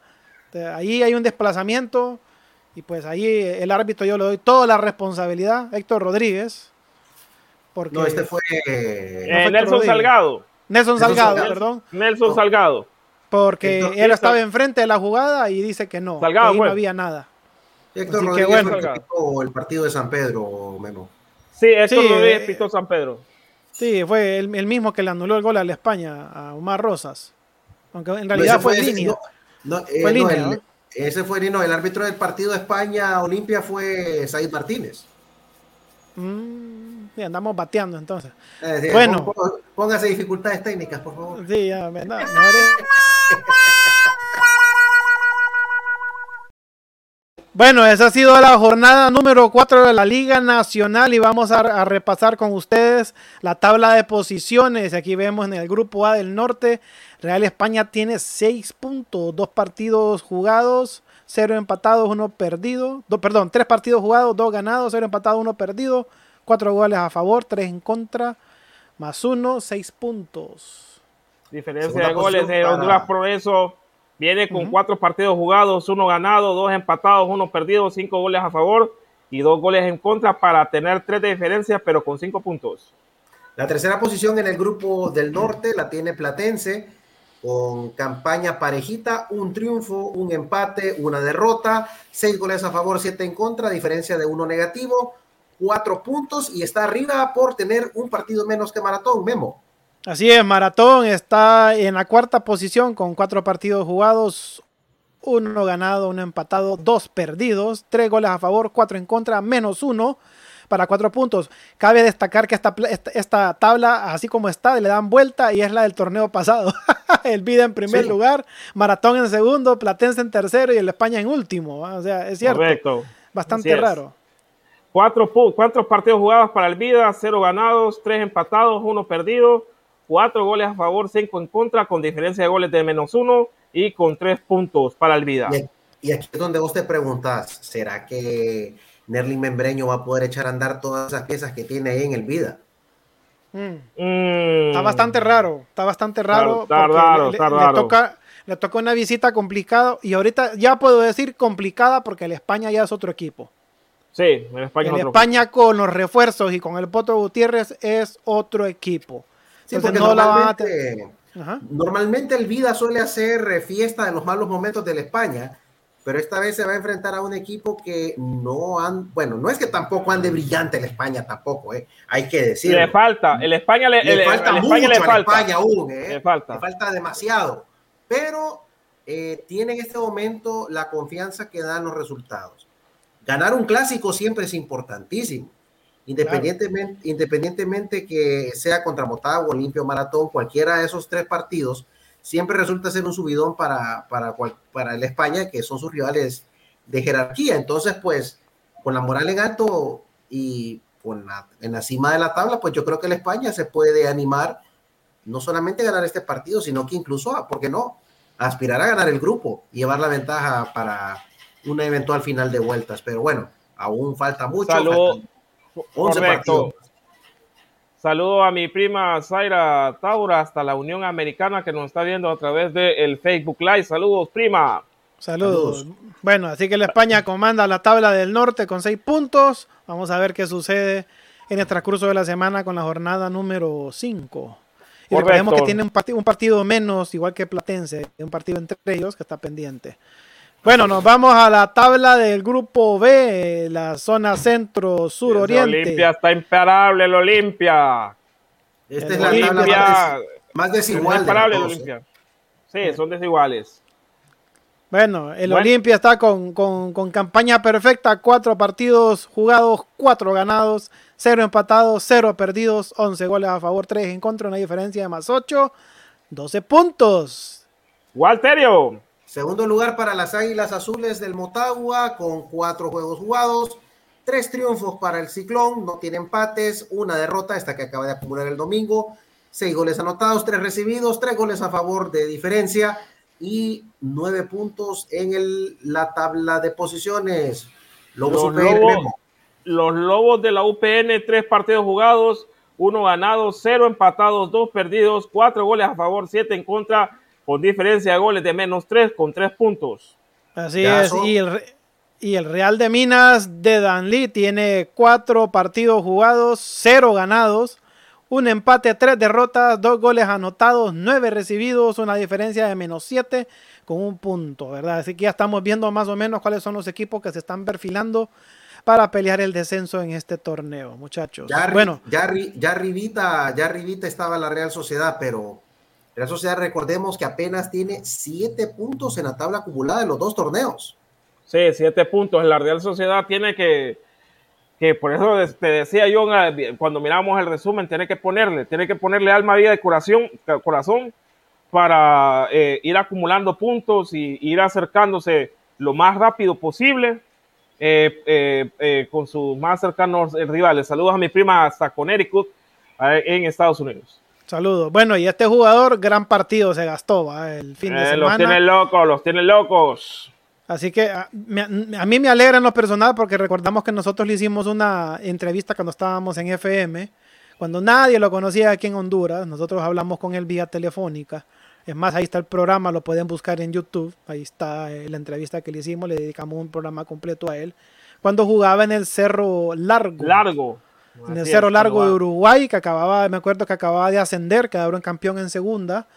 ahí hay un desplazamiento y pues ahí el árbitro yo le doy toda la responsabilidad, Héctor Rodríguez. Porque no, este fue, eh, Nelson Salgado. Nelson Salgado, perdón. Nelson Salgado. Porque él estaba enfrente de la jugada y dice que no, que ahí no había nada. Héctor Rodríguez bueno. el partido de San Pedro, Memo. Sí, Héctor Rodríguez eh, pitó San Pedro. Sí, fue el, mismo que le anuló el gol a la España, a Omar Rosas. Aunque en realidad fue, línea. Eh, fue línea. ese fue no, el árbitro del partido de España Olimpia fue Said Martínez. Mm, andamos bateando entonces. Eh, bueno, póngase dificultades técnicas, por favor. Sí, ya, me, Bueno, esa ha sido la jornada número 4 de la Liga Nacional y vamos a, repasar con ustedes la tabla de posiciones. Aquí vemos en el grupo A del norte, Real España tiene 6 puntos, 2 partidos jugados, 0 empatados, 1 perdido. perdón, 3 partidos jugados, 2 ganados, 0 empatados, 1 perdido, 4 goles a favor, 3 en contra, más 1, 6 puntos. Diferencia de goles de Honduras Progreso Viene con cuatro partidos jugados, uno ganado, dos empatados, uno perdido, cinco goles a favor y dos goles en contra para tener tres de diferencia, pero con cinco puntos. La tercera posición en el grupo del norte la tiene Platense con campaña parejita, un triunfo, un empate, una derrota, seis goles a favor, siete en contra, diferencia de uno negativo, cuatro puntos y está arriba por tener un partido menos que Maratón, Memo. Así es, Maratón está en la cuarta posición con cuatro partidos jugados, uno ganado, uno empatado, dos perdidos, tres goles a favor, cuatro en contra, menos uno para cuatro puntos. Cabe destacar que esta, esta, tabla, así como está, le dan vuelta y es la del torneo pasado. el Vida en primer lugar, Maratón en segundo, Platense en tercero y el España en último. O sea, es cierto. Correcto. Bastante raro. Cuatro, cuatro partidos jugados para el Vida, cero ganados, tres empatados, uno perdido cuatro goles a favor, cinco en contra, con diferencia de goles de menos uno y con tres puntos para el Vida. Y aquí es donde vos te preguntas, ¿será que Nerlin Membreño va a poder echar a andar todas esas piezas que tiene ahí en el Vida? Mm. Está bastante raro, está bastante raro. Está raro, le, Le toca, le toca una visita complicada y ahorita ya puedo decir complicada porque el España ya es otro equipo. Sí, el España, el España con los refuerzos y con el Potro Gutiérrez es otro equipo normalmente, el Vida suele hacer fiesta en los malos momentos de la España, pero esta vez se va a enfrentar a un equipo que no han, bueno, no es que tampoco ande brillante la España tampoco, eh, hay que decirlo. Le falta, el España le, falta mucho España le falta. España aún, eh, le falta. Le falta demasiado, pero eh, tiene en este momento la confianza que dan los resultados. Ganar un clásico siempre es importantísimo Independientemente, independientemente que sea contra Motagua, Olimpio, Maratón, cualquiera de esos tres partidos, siempre resulta ser un subidón para, para, para el España, que son sus rivales de jerarquía. Entonces, pues, con la moral en alto y con en la cima de la tabla, pues yo creo que el España se puede animar no solamente a ganar este partido, sino que incluso, ¿por qué no?, aspirar a ganar el grupo y llevar la ventaja para una eventual final de vueltas. Pero bueno, aún falta mucho. Saludo, correcto. Saludo a mi prima Zaira Taura hasta la Unión Americana que nos está viendo a través del el Facebook Live. Saludos, prima. Saludos. Bueno, así que la España comanda la tabla del norte con seis puntos. Vamos a ver qué sucede en el transcurso de la semana con la jornada número 5. Y recordemos que tiene un, un partido menos, igual que Platense, un partido entre ellos que está pendiente. Bueno, nos vamos a la tabla del grupo B, la zona centro sur oriente. El Olimpia está imparable, el Olimpia. Esta es la tabla más, desigual. imparable el Olimpia. Sí, son desiguales. Bueno, el Olimpia está con, con, campaña perfecta, cuatro partidos jugados, cuatro ganados, cero empatados, cero perdidos, once goles a favor, tres en contra, una diferencia de más ocho, doce puntos. Walterio. Segundo lugar para las Águilas Azules del Motagua con cuatro juegos jugados, tres triunfos para el Ciclón, no tiene empates, una derrota, esta que acaba de acumular el domingo, seis goles anotados, tres recibidos, tres goles a favor de diferencia y nueve puntos en el, la tabla de posiciones. los, lobos, los Lobos de la UPN, tres partidos jugados, uno ganado, cero empatados, dos perdidos, cuatro goles a favor, siete en contra con diferencia de goles de menos 3 con 3 puntos. Así es, y el, y el, Real de Minas de Danlí tiene 4 partidos jugados, 0 ganados, un empate, 3 derrotas, 2 goles anotados, 9 recibidos, una diferencia de menos 7 con un punto, ¿verdad? Así que ya estamos viendo más o menos cuáles son los equipos que se están perfilando para pelear el descenso en este torneo, muchachos. Ya, bueno, ya, ya, arribita, ya arribita estaba la Real Sociedad, pero Real Sociedad, recordemos que apenas tiene siete puntos en la tabla acumulada de los dos torneos. Sí, siete puntos. La Real Sociedad tiene que, que por eso te decía yo cuando miramos el resumen, tiene que ponerle, tiene que ponerle alma, vida y corazón, corazón para eh, ir acumulando puntos y ir acercándose lo más rápido posible eh, eh, con sus más cercanos rivales. Saludos a mi prima hasta Connecticut en Estados Unidos. Saludos. Bueno, y este jugador, gran partido se gastó el fin de eh, semana. Los tiene locos, los tiene locos. Así que a, mí me alegra en lo personal porque recordamos que nosotros le hicimos una entrevista cuando estábamos en FM, cuando nadie lo conocía aquí en Honduras. Nosotros hablamos con él vía telefónica. Es más, ahí está el programa, lo pueden buscar en YouTube. Ahí está eh, la entrevista que le hicimos, le dedicamos un programa completo a él. Cuando jugaba en el Cerro Largo. Largo en el Cerro Largo de Uruguay, que acababa, me acuerdo que acababa de ascender, quedaron campeón en segunda,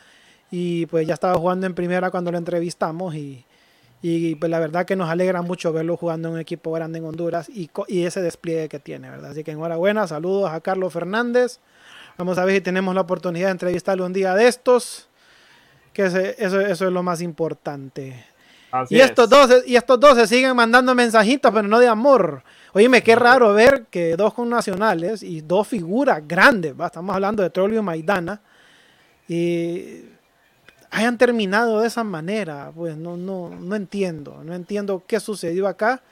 y pues ya estaba jugando en primera cuando lo entrevistamos, y, y pues la verdad que nos alegra mucho verlo jugando en un equipo grande en Honduras y, y ese despliegue que tiene, ¿verdad? Así que enhorabuena, saludos a Carlos Fernández, vamos a ver si tenemos la oportunidad de entrevistarlo un día de estos, que eso, eso es lo más importante. y estos, dos, y estos dos se siguen mandando mensajitos, pero no de amor. Oíme, qué raro ver que dos connacionales y dos figuras grandes, estamos hablando de Trollio y Maidana, y hayan terminado de esa manera. Pues no, no, no entiendo, no entiendo qué sucedió acá.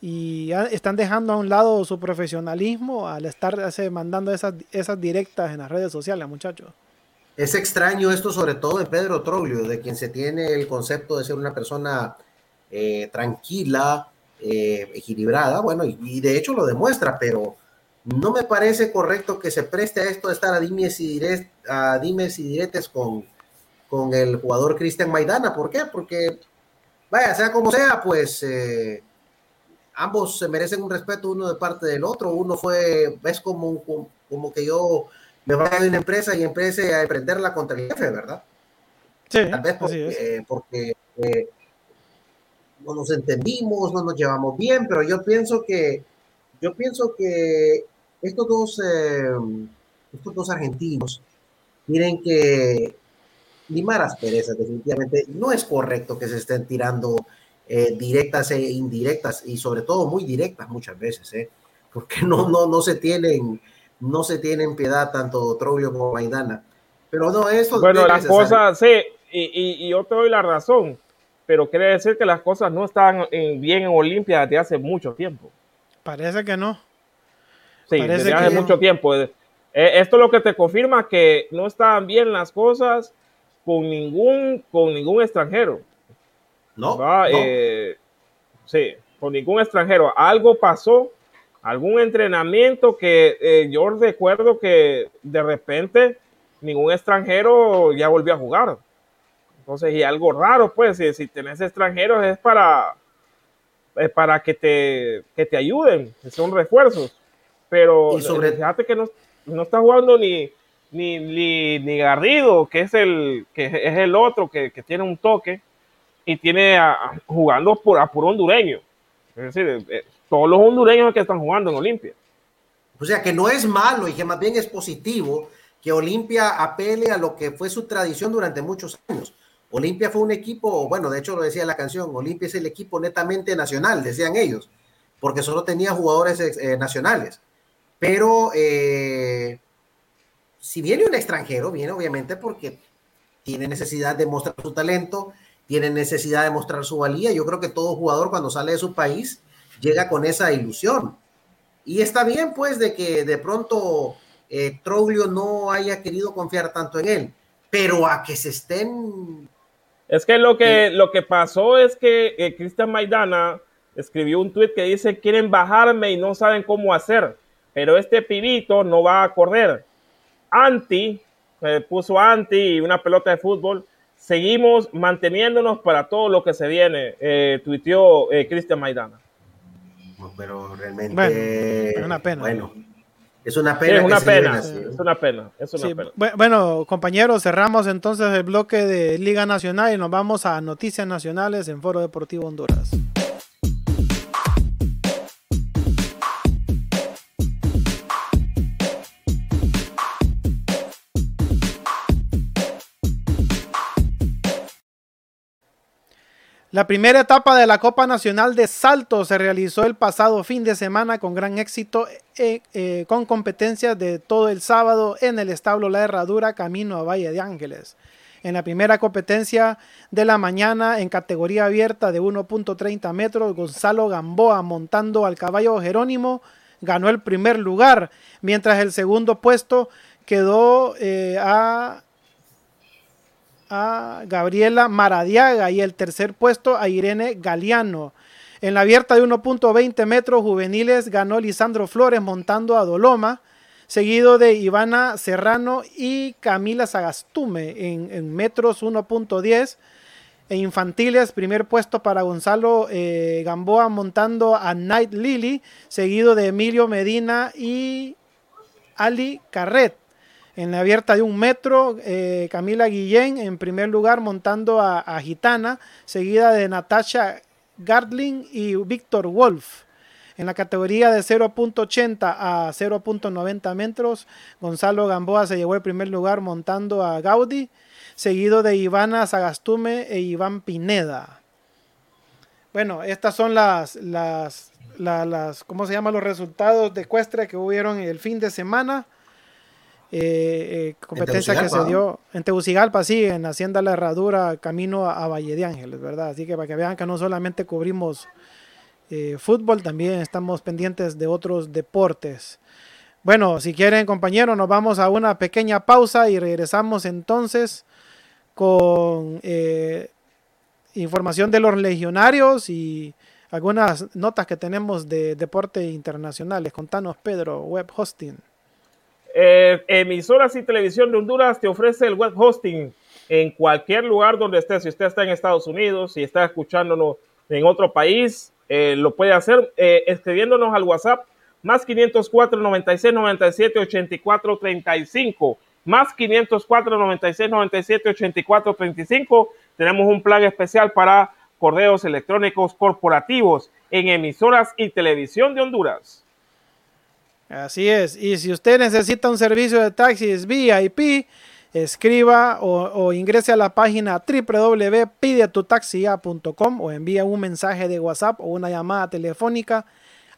Y están dejando a un lado su profesionalismo al estar mandando esas, esas directas en las redes sociales, muchachos. Es extraño esto, sobre todo de Pedro Troglio, de quien se tiene el concepto de ser una persona eh, tranquila, eh, equilibrada, bueno, y, de hecho lo demuestra, pero no me parece correcto que se preste a esto de estar a dimes y, direct, a dimes y diretes con, con el jugador Cristian Maidana. ¿Por qué? Porque, vaya, sea como sea, pues eh, ambos se merecen un respeto uno de parte del otro. Uno fue, es como, como que yo me vaya de una empresa y emprese a emprenderla contra el jefe, ¿verdad? Sí, Tal vez porque, porque eh, no nos entendimos, no nos llevamos bien, pero yo pienso que, yo pienso que estos dos, eh, estos dos argentinos miren que limar asperezas definitivamente no es correcto que se estén tirando eh, directas e indirectas y sobre todo muy directas muchas veces, ¿eh? porque no, no, no se tienen, no se tienen piedad tanto Troglio como Maidana. Pero no, eso Bueno, las cosas, sí, y, y, y yo te doy la razón pero quiere decir que las cosas no están bien en Olimpia desde hace mucho tiempo. Parece que no. Sí, desde hace mucho tiempo. Eh, esto es lo que te confirma que no están bien las cosas con ningún, con ningún extranjero. No. Eh, sí. con ningún extranjero. Algo pasó, algún entrenamiento que eh, yo recuerdo que de repente ningún extranjero ya volvió a jugar. Entonces, y algo raro, pues, si, si tenés extranjeros es para, para que te, que te ayuden, son refuerzos. Pero fíjate que no, no está jugando ni, ni, ni, Garrido, que es el, que es el otro que, tiene un toque y tiene jugando por, a puro hondureño. Es decir, eh, eh, todos los hondureños que están jugando en Olimpia. O sea que no es malo y que más bien es positivo que Olimpia apele a lo que fue su tradición durante muchos años. Olimpia fue un equipo, bueno, de hecho lo decía la canción, Olimpia es el equipo netamente nacional, decían ellos, porque solo tenía jugadores eh, nacionales. Pero si viene un extranjero, viene obviamente porque tiene necesidad de mostrar su talento, tiene necesidad de mostrar su valía. Yo creo que todo jugador cuando sale de su país llega con esa ilusión. Y está bien, pues, de que de pronto eh, Troglio no haya querido confiar tanto en él, pero a que se estén... Es que lo que, lo que pasó es que eh, Cristian Maidana escribió un tweet que dice, quieren bajarme y no saben cómo hacer, pero este pibito no va a correr anti, puso anti y una pelota de fútbol. Seguimos manteniéndonos para todo lo que se viene, eh, tuiteó eh, Cristian Maidana. Pero realmente es una pena. Bueno, es una pena. es, una pena es una pena, es una pena. Bueno, compañeros, cerramos entonces el bloque de Liga Nacional y nos vamos a Noticias Nacionales en Foro Deportivo Honduras. La primera etapa de la Copa Nacional de Salto se realizó el pasado fin de semana con gran éxito, eh, eh, con competencias de todo el sábado en el establo La Herradura, camino a Valle de Ángeles. En la primera competencia de la mañana, en categoría abierta de 1.30 metros, Gonzalo Gamboa, montando al caballo Jerónimo, ganó el primer lugar, mientras el segundo puesto quedó eh, a a Gabriela Maradiaga y el tercer puesto a Irene Galeano. En la abierta de 1.20 metros juveniles ganó Lisandro Flores montando a Doloma, seguido de Ivana Serrano y Camila Sagastume en, metros 1.10. E infantiles, primer puesto para Gonzalo eh, Gamboa montando a Night Lily, seguido de Emilio Medina y Ali Carret. En la abierta de un metro, eh, Camila Guillén en primer lugar montando a, Gitana, seguida de Natasha Gardling y Víctor Wolf. En la categoría de 0.80 a 0.90 metros, Gonzalo Gamboa se llevó el primer lugar montando a Gaudi, seguido de Ivana Sagastume e Iván Pineda. Bueno, estas son las, las, las, ¿cómo se llaman los resultados de ecuestre que hubieron el fin de semana. Eh, eh, competencia que se dio en Tegucigalpa, sí, en Hacienda La Herradura, camino a, Valle de Ángeles, ¿verdad? Así que para que vean que no solamente cubrimos eh, fútbol, también estamos pendientes de otros deportes. Bueno, si quieren, compañeros, nos vamos a una pequeña pausa y regresamos entonces con información de los legionarios y algunas notas que tenemos de deportes internacionales. Contanos, Pedro, web hosting. Eh, emisoras y televisión de Honduras te ofrece el web hosting en cualquier lugar donde esté. Si usted está en Estados Unidos, si está escuchándonos en otro país, eh, lo puede hacer eh, escribiéndonos al WhatsApp más 504 96 97 84 35 más 504 96 97 84 35 tenemos un plan especial para correos electrónicos corporativos en emisoras y televisión de Honduras. Así es. Y si usted necesita un servicio de taxis VIP, escriba o, ingrese a la página www.pidetutaxia.com o envía un mensaje de WhatsApp o una llamada telefónica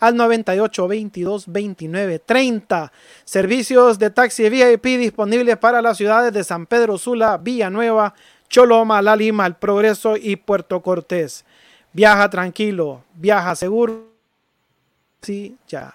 al 98 22 29 30. Servicios de taxi VIP disponibles para las ciudades de San Pedro Sula, Villanueva, Choloma, La Lima, El Progreso y Puerto Cortés. Viaja tranquilo, viaja seguro. Sí, ya.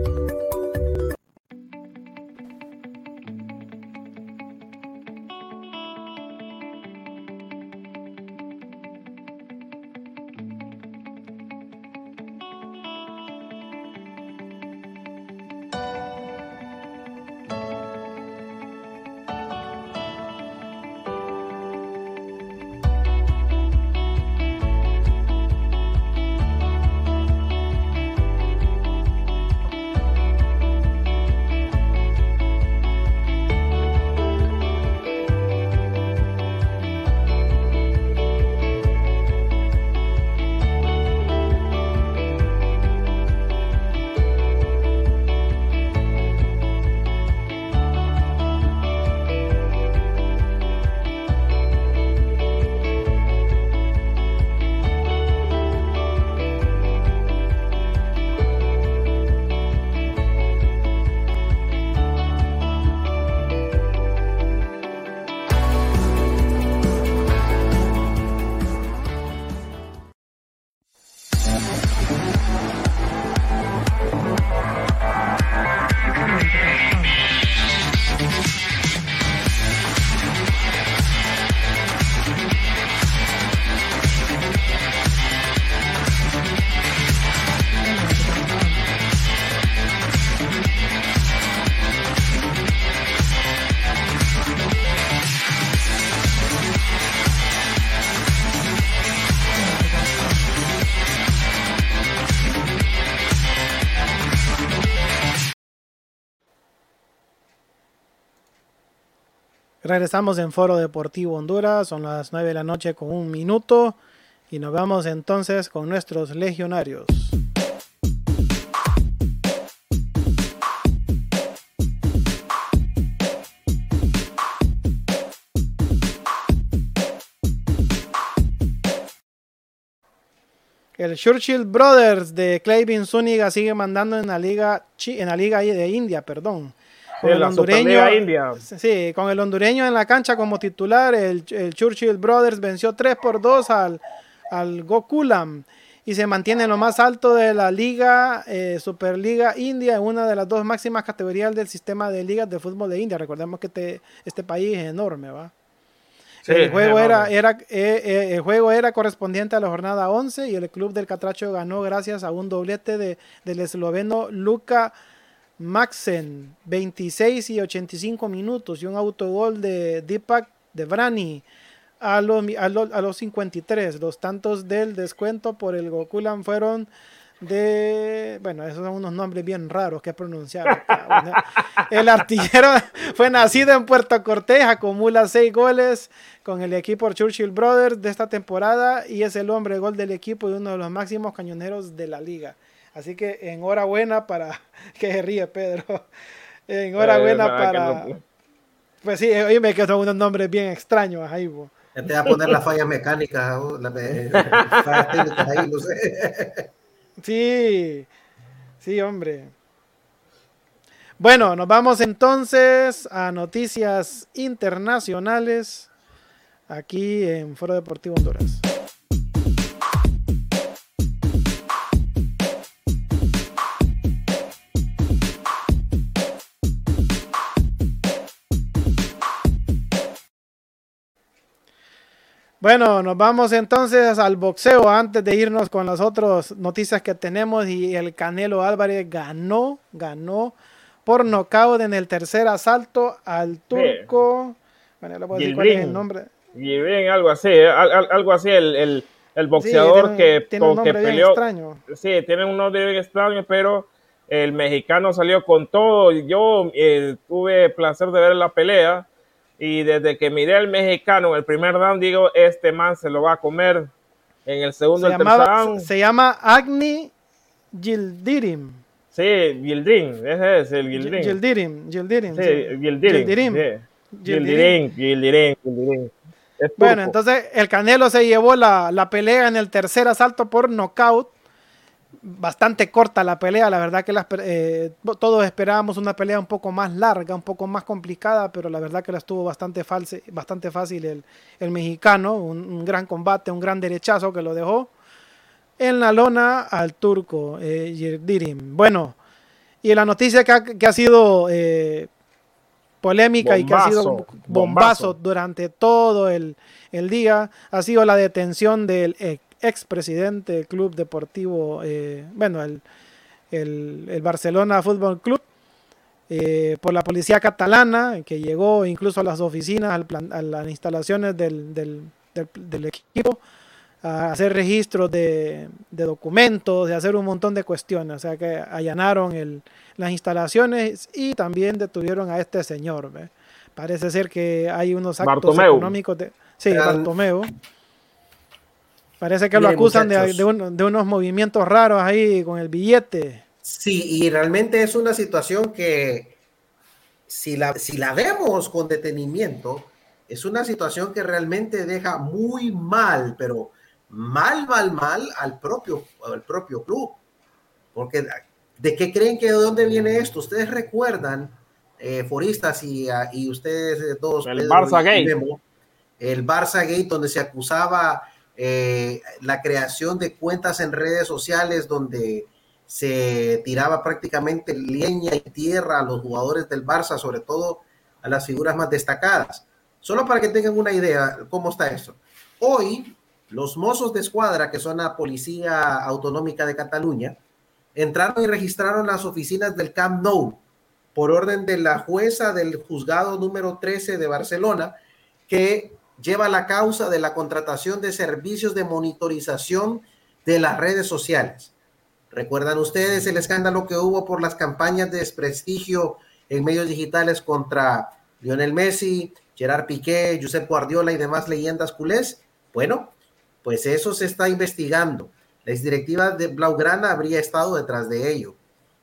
Regresamos en Foro Deportivo Honduras, son las 9 de la noche con un minuto y nos vamos entonces con nuestros legionarios. El Churchill Brothers de Clayton Zúñiga sigue mandando en la liga en la liga de India, perdón. Con el hondureño, India. Sí, con el hondureño en la cancha como titular, el, el Churchill Brothers venció 3 por 2 al, al Gokulam y se mantiene en lo más alto de la liga eh, Superliga India, una de las dos máximas categorías del sistema de ligas de fútbol de India. Recordemos que este, este país es enorme, ¿va? Sí, el, juego era, era, eh, eh, el juego era correspondiente a la jornada 11 y el club del Catracho ganó gracias a un doblete de, del esloveno Luka Maxen, 26 y 85 minutos y un autogol de Deepak de Brani a los, a, los, a los 53. Los tantos del descuento por el Gokulam fueron de, bueno, esos son unos nombres bien raros que pronunciar. el artillero fue nacido en Puerto Cortés, acumula seis goles con el equipo Churchill Brothers de esta temporada y es el hombre gol del equipo y uno de los máximos cañoneros de la liga. Así que enhorabuena para que se ríe Pedro. Enhorabuena Eh, para que no- Pues sí, oye, me quedan unos nombres bien extraños ahí. bo. Ya te va a poner las fallas mecánicas, o las me- las fallas técnicas ahí, no sé. Sí, sí, hombre. Bueno, nos vamos entonces a noticias internacionales aquí en Foro Deportivo Honduras. Bueno, nos vamos entonces al boxeo antes de irnos con las otras noticias que tenemos y el Canelo Álvarez ganó, ganó por nocaut en el tercer asalto al turco. Bueno, le a decir cuál es el nombre. Y bien, algo así, eh, al- al- algo así, el, el, el boxeador que, tiene un nombre que bien peleó. extraño. Sí, tiene un nombre bien extraño, pero el mexicano salió con todo. Yo eh, tuve placer de ver la pelea y desde que miré al mexicano en el primer round, digo, este man se lo va a comer. En el segundo, Se, el tercer llamaba- round. se llama Agni Gildirim. Sí, Gildrin, ese es el. Gildirim. Gildirim. Sí. Gildirim. sí. Gildirim. Gildirin, Gildirin, Gildirin. Es Bueno, entonces el Canelo se llevó la, la pelea en el tercer asalto por knockout. Bastante corta la pelea, la verdad que las, eh, todos esperábamos una pelea un poco más larga, un poco más complicada, pero la verdad que la estuvo bastante, false, bastante fácil el, el mexicano, un, un gran combate, un gran derechazo que lo dejó en la lona al turco eh. Bueno, y la noticia que ha, que ha sido eh, polémica y que ha sido Bombazo, bombazo, durante todo el, el día ha sido la detención del ex- expresidente del Club Deportivo, eh, bueno, el, el- el Barcelona Fútbol Club, eh, por la policía catalana, que llegó incluso a las oficinas, al plan- a las instalaciones del, del- del- del equipo, a hacer registros de, de documentos, de hacer un montón de cuestiones. O sea que allanaron el- las instalaciones y también detuvieron a este señor. ¿ve? Parece ser que hay unos actos Bartomeu. económicos de... Sí, Bartomeu. Parece que lo acusan de, de un- de unos movimientos raros ahí con el billete. Sí, y realmente es una situación que si la, si la vemos con detenimiento, es una situación que realmente deja muy mal, pero mal, mal, mal al propio, al propio club. Porque ¿de qué creen que de dónde viene esto? Ustedes recuerdan, eh, foristas y, ah, y ustedes eh, dos, El Pedro Barça Gate. Memo, el Barça Gate, donde se acusaba eh, la creación de cuentas en redes sociales donde se tiraba prácticamente leña y tierra a los jugadores del Barça, sobre todo a las figuras más destacadas. Solo para que tengan una idea cómo está esto. Hoy, los mozos de escuadra, que son la Policía Autonómica de Cataluña, entraron y registraron las oficinas del Camp Nou por orden de la jueza del juzgado número 13 de Barcelona, que lleva la causa de la contratación de servicios de monitorización de las redes sociales. ¿Recuerdan ustedes el escándalo que hubo por las campañas de desprestigio en medios digitales contra Lionel Messi, Gerard Piqué, Josep Guardiola y demás leyendas culés? Bueno, pues eso se está investigando. La exdirectiva de Blaugrana habría estado detrás de ello.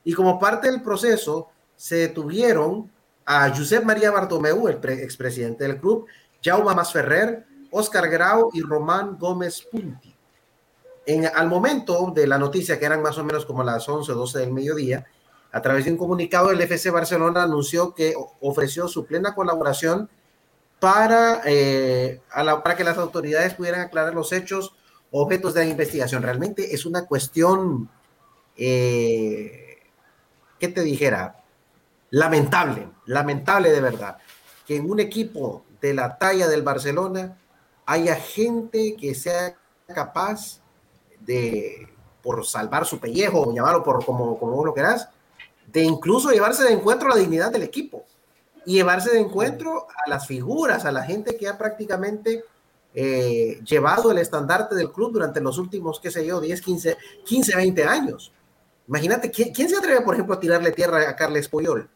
Y como parte del proceso, se detuvieron a Josep María Bartomeu, el pre- expresidente del club, Jaume Masferrer, Oscar Grau y Román Gómez Punti. En, al momento de la noticia, que eran más o menos como las 11 o 12 del mediodía, a través de un comunicado, el FC Barcelona anunció que ofreció su plena colaboración para, eh, para que las autoridades pudieran aclarar los hechos objetos de la investigación. Realmente es una cuestión, eh, ¿qué te dijera? Lamentable, lamentable de verdad, que en un equipo de la talla del Barcelona haya gente que sea capaz de, por salvar su pellejo, llamarlo por como, como vos lo querás, de incluso llevarse de encuentro la dignidad del equipo y llevarse de encuentro a las figuras, a la gente que ha prácticamente eh, llevado el estandarte del club durante los últimos, qué sé yo, 10, 15, 15 20 años. Imagínate, ¿quién, quién se atreve, por ejemplo, a tirarle tierra a Carles Puyol?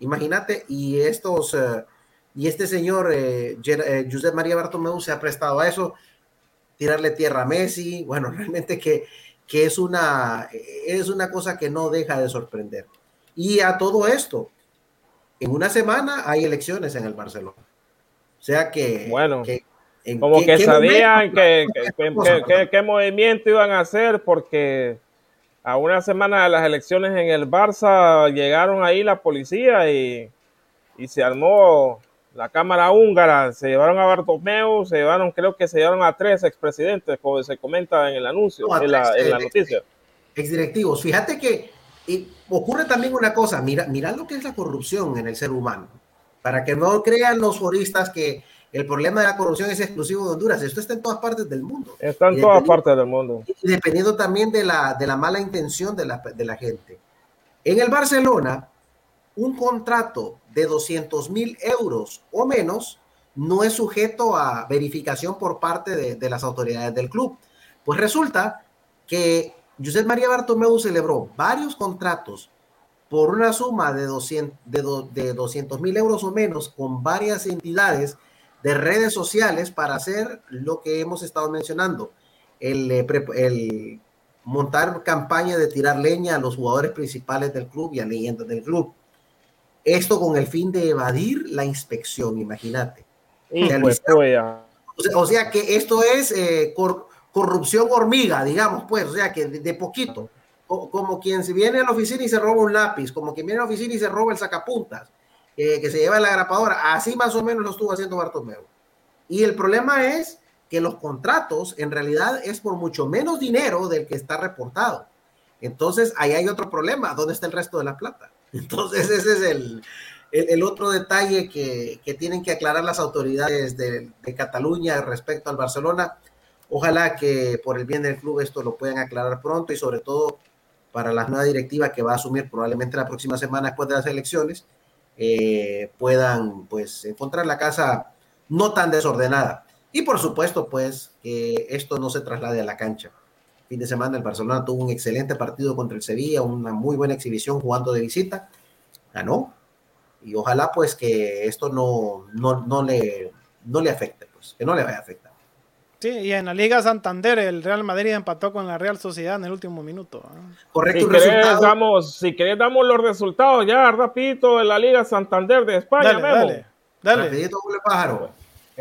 Imagínate, y estos, eh, y este señor, eh, eh, Josep María Bartomeu, se ha prestado a eso, tirarle tierra a Messi, bueno, realmente que, que es, una, es una cosa que no deja de sorprender. Y a todo esto, en una semana hay elecciones en el Barcelona. O sea que... Bueno, que- en Como qué- que qué sabían que- que- qué movimiento iban a hacer porque a una semana de las elecciones en el Barça llegaron ahí la policía y, y se armó la Cámara Húngara, se llevaron a Bartomeu, se llevaron, creo que se llevaron a tres expresidentes, como se comenta en el anuncio, No, en, la, en la eh, noticia. exdirectivos. Fíjate que ocurre también una cosa, mira, mira lo que es la corrupción en el ser humano. Para que no crean los foristas que el problema de la corrupción es exclusivo de Honduras, esto está en todas partes del mundo. Está en todas partes del mundo. y dependiendo también de la, de la mala intención de la, de la gente. En el Barcelona, un contrato de 200 mil euros o menos no es sujeto a verificación por parte de, las autoridades del club. Pues resulta que José María Bartomeu celebró varios contratos por una suma de 200 de, mil euros o menos con varias entidades de redes sociales para hacer lo que hemos estado mencionando, el, eh, el montar campaña de tirar leña a los jugadores principales del club y a leyendas del club. Esto con el fin de evadir la inspección, imagínate. Pues, o, sea, que esto es eh, corrupción hormiga, digamos, pues, o sea que de, poquito. como quien se viene a la oficina y se roba un lápiz, como quien viene a la oficina y se roba el sacapuntas, eh, que se lleva la grapadora. Así más o menos lo estuvo haciendo Bartomeu. Y el problema es que los contratos en realidad es por mucho menos dinero del que está reportado. Entonces, ahí hay otro problema. ¿Dónde está el resto de la plata? Entonces, ese es el, el, otro detalle que, que, tienen que aclarar las autoridades de, de, Cataluña respecto al Barcelona. Ojalá que por el bien del club esto lo puedan aclarar pronto y sobre todo para la nueva directiva que va a asumir probablemente la próxima semana después de las elecciones, eh, puedan pues encontrar la casa no tan desordenada. Y por supuesto, pues, que esto no se traslade a la cancha. Fin de semana el Barcelona tuvo un excelente partido contra el Sevilla, una muy buena exhibición jugando de visita, ganó, y ojalá pues que esto no, no, no, le, no le afecte, pues, que no le vaya a afectar. Sí, y en la Liga Santander el Real Madrid empató con la Real Sociedad en el último minuto. Correcto. Si querés, damos, si querés damos los resultados ya rapidito de la Liga Santander de España. Dale, dale, dale. Rapidito, pájaro.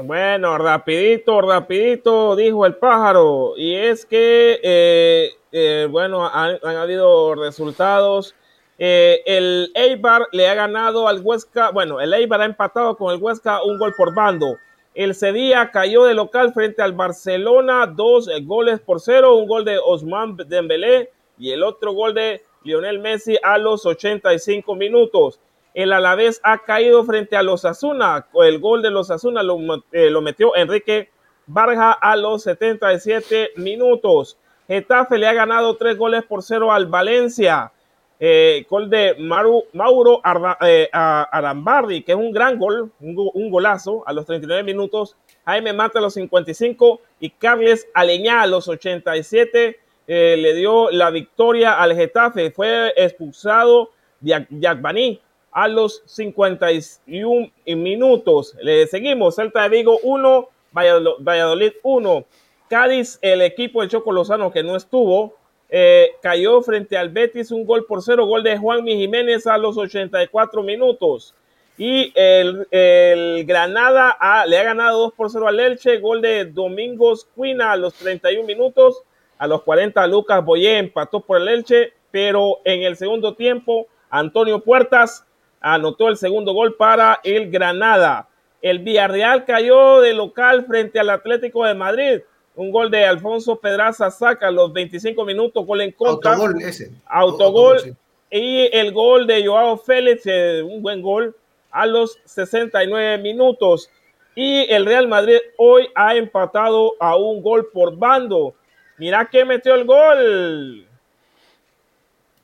Bueno, rapidito, rapidito, dijo el pájaro. Y es que, eh, eh, bueno, han, habido resultados. Eh, el Eibar le ha ganado al Huesca, bueno, el Eibar ha empatado con el Huesca un gol por bando. El Sevilla cayó de local frente al Barcelona, dos goles por cero, un gol de Osman Dembélé y el otro gol de Lionel Messi a los 85 minutos. El Alavés ha caído frente a los Asuna. El gol de los Asuna lo, eh, lo metió Enrique Barja a los 77 minutos. Getafe le ha ganado tres goles por cero al Valencia. Eh, gol de Mauro eh, Arambardi, que es un gran gol, un, golazo a los 39 minutos. Jaime Mata a los 55 y Carles Aleñá a los 87 le dio la victoria al Getafe. Fue expulsado Yagbaní a los 51 minutos. Le seguimos, Celta de Vigo 1, Valladolid 1. Cádiz, el equipo de Choco Lozano que no estuvo, eh, cayó frente al Betis un gol por cero, gol de Juan Jiménez a los 84 minutos. Y el, Granada le ha ganado 2 por 0 al Elche, gol de Domingos Cuina a los 31 minutos. A los 40 Lucas Boyé empató por el Elche, pero en el segundo tiempo Antonio Puertas anotó el segundo gol para el Granada. El Villarreal cayó de local frente al Atlético de Madrid. Un gol de Alfonso Pedraza saca los 25 minutos, gol en contra. Autogol ese. Autogol. Y el gol de Joao Félix, eh, un buen gol, a los 69 minutos. Y el Real Madrid hoy ha empatado a un gol por bando. Mira que metió el gol.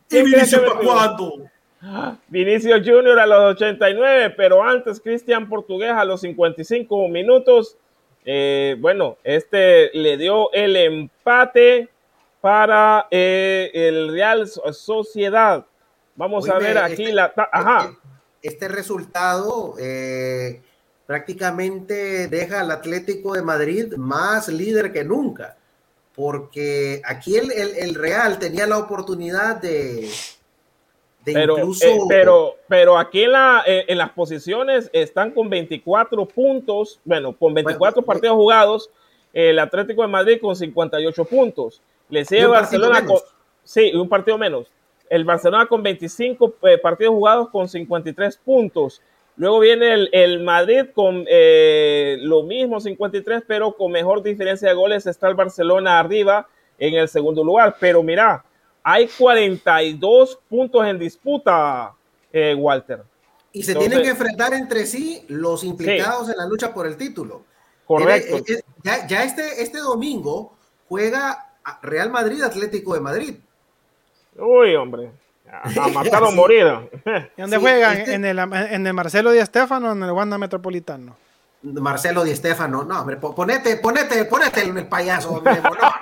¿Quién ¿Y cuándo? Vinicio Junior a los 89, pero antes Cristian Portugués a los 55 minutos. Eh, bueno, este le dio el empate para eh, el Real Sociedad. Vamos a ver aquí este, la... Ajá. Este, resultado eh, prácticamente deja al Atlético de Madrid más líder que nunca, porque aquí el Real tenía la oportunidad de, pero, eh, pero, pero aquí en, la, eh, en las posiciones están con 24 puntos, bueno, con 24 partidos jugados, el Atlético de Madrid con 58 puntos. Le sigue Barcelona con, sí, un partido menos. El Barcelona con 25 eh, partidos jugados con 53 puntos. Luego viene el, el Madrid con lo mismo, 53, pero con mejor diferencia de goles está el Barcelona arriba en el segundo lugar. Pero mira, hay 42 puntos en disputa, eh, Walter. Y se tienen que enfrentar entre sí los implicados en la lucha por el título. Correcto. Eh, eh, ya, este, este domingo juega Real Madrid Atlético de Madrid. Uy, hombre. A, matar o morir. ¿Y dónde juegan? Este ¿En, el, ¿En el Marcelo Di Estefano o en el Wanda Metropolitano? Marcelo Di Stefano, no, hombre, ponete, ponete, ponete el, payaso, Memo, no,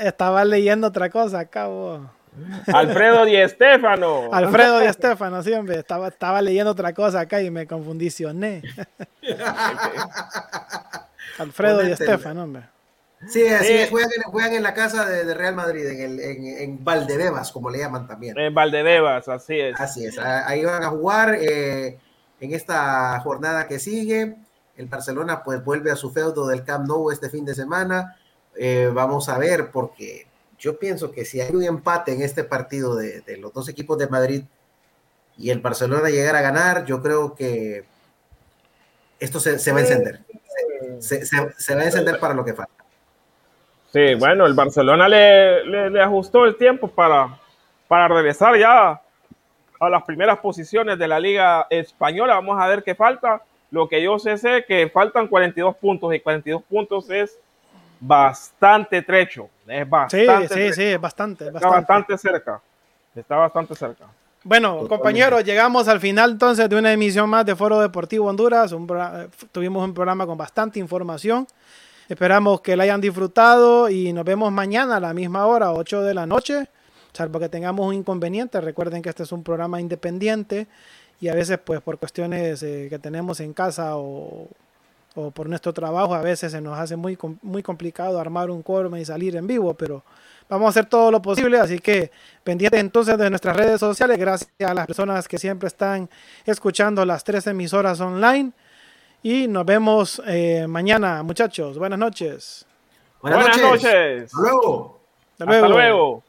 Estaba leyendo otra cosa acá, Alfredo Di Stefano. Alfredo Di Stefano, siempre. Estaba, estaba leyendo otra cosa acá y me confundicioné. Alfredo Di Stefano, hombre. Sí, así es, juegan, en la casa de, Real Madrid, en, el, en, Valdebebas, como le llaman también. En Valdebebas, así es. Así es, ahí van a jugar eh, en esta jornada que sigue. El Barcelona pues vuelve a su feudo del Camp Nou este fin de semana. Eh, vamos a ver, porque yo pienso que si hay un empate en este partido de, los dos equipos de Madrid y el Barcelona llegara a ganar, yo creo que esto se, va a encender. se va a encender para lo que falta. Sí, bueno, el Barcelona le, le, ajustó el tiempo para, para regresar ya a las primeras posiciones de la Liga Española. Vamos a ver qué falta. Lo que yo sé es que faltan 42 puntos y 42 puntos es bastante trecho. Es bastante. Sí, sí, bastante, Está bastante cerca. Está bastante cerca. Bueno, compañeros, llegamos al final entonces de una emisión más de Foro Deportivo Honduras. tuvimos un programa con bastante información. Esperamos que la hayan disfrutado y nos vemos mañana a la misma hora, 8 de la noche, salvo que tengamos un inconveniente. Recuerden que este es un programa independiente y a veces pues por cuestiones eh, que tenemos en casa o, por nuestro trabajo a veces se nos hace muy, muy complicado armar un quórum y salir en vivo, pero vamos a hacer todo lo posible, así que pendientes entonces de nuestras redes sociales, gracias a las personas que siempre están escuchando las tres emisoras online. Y nos vemos eh, mañana, muchachos. Buenas noches. Buenas, noches. Hasta luego. Hasta luego.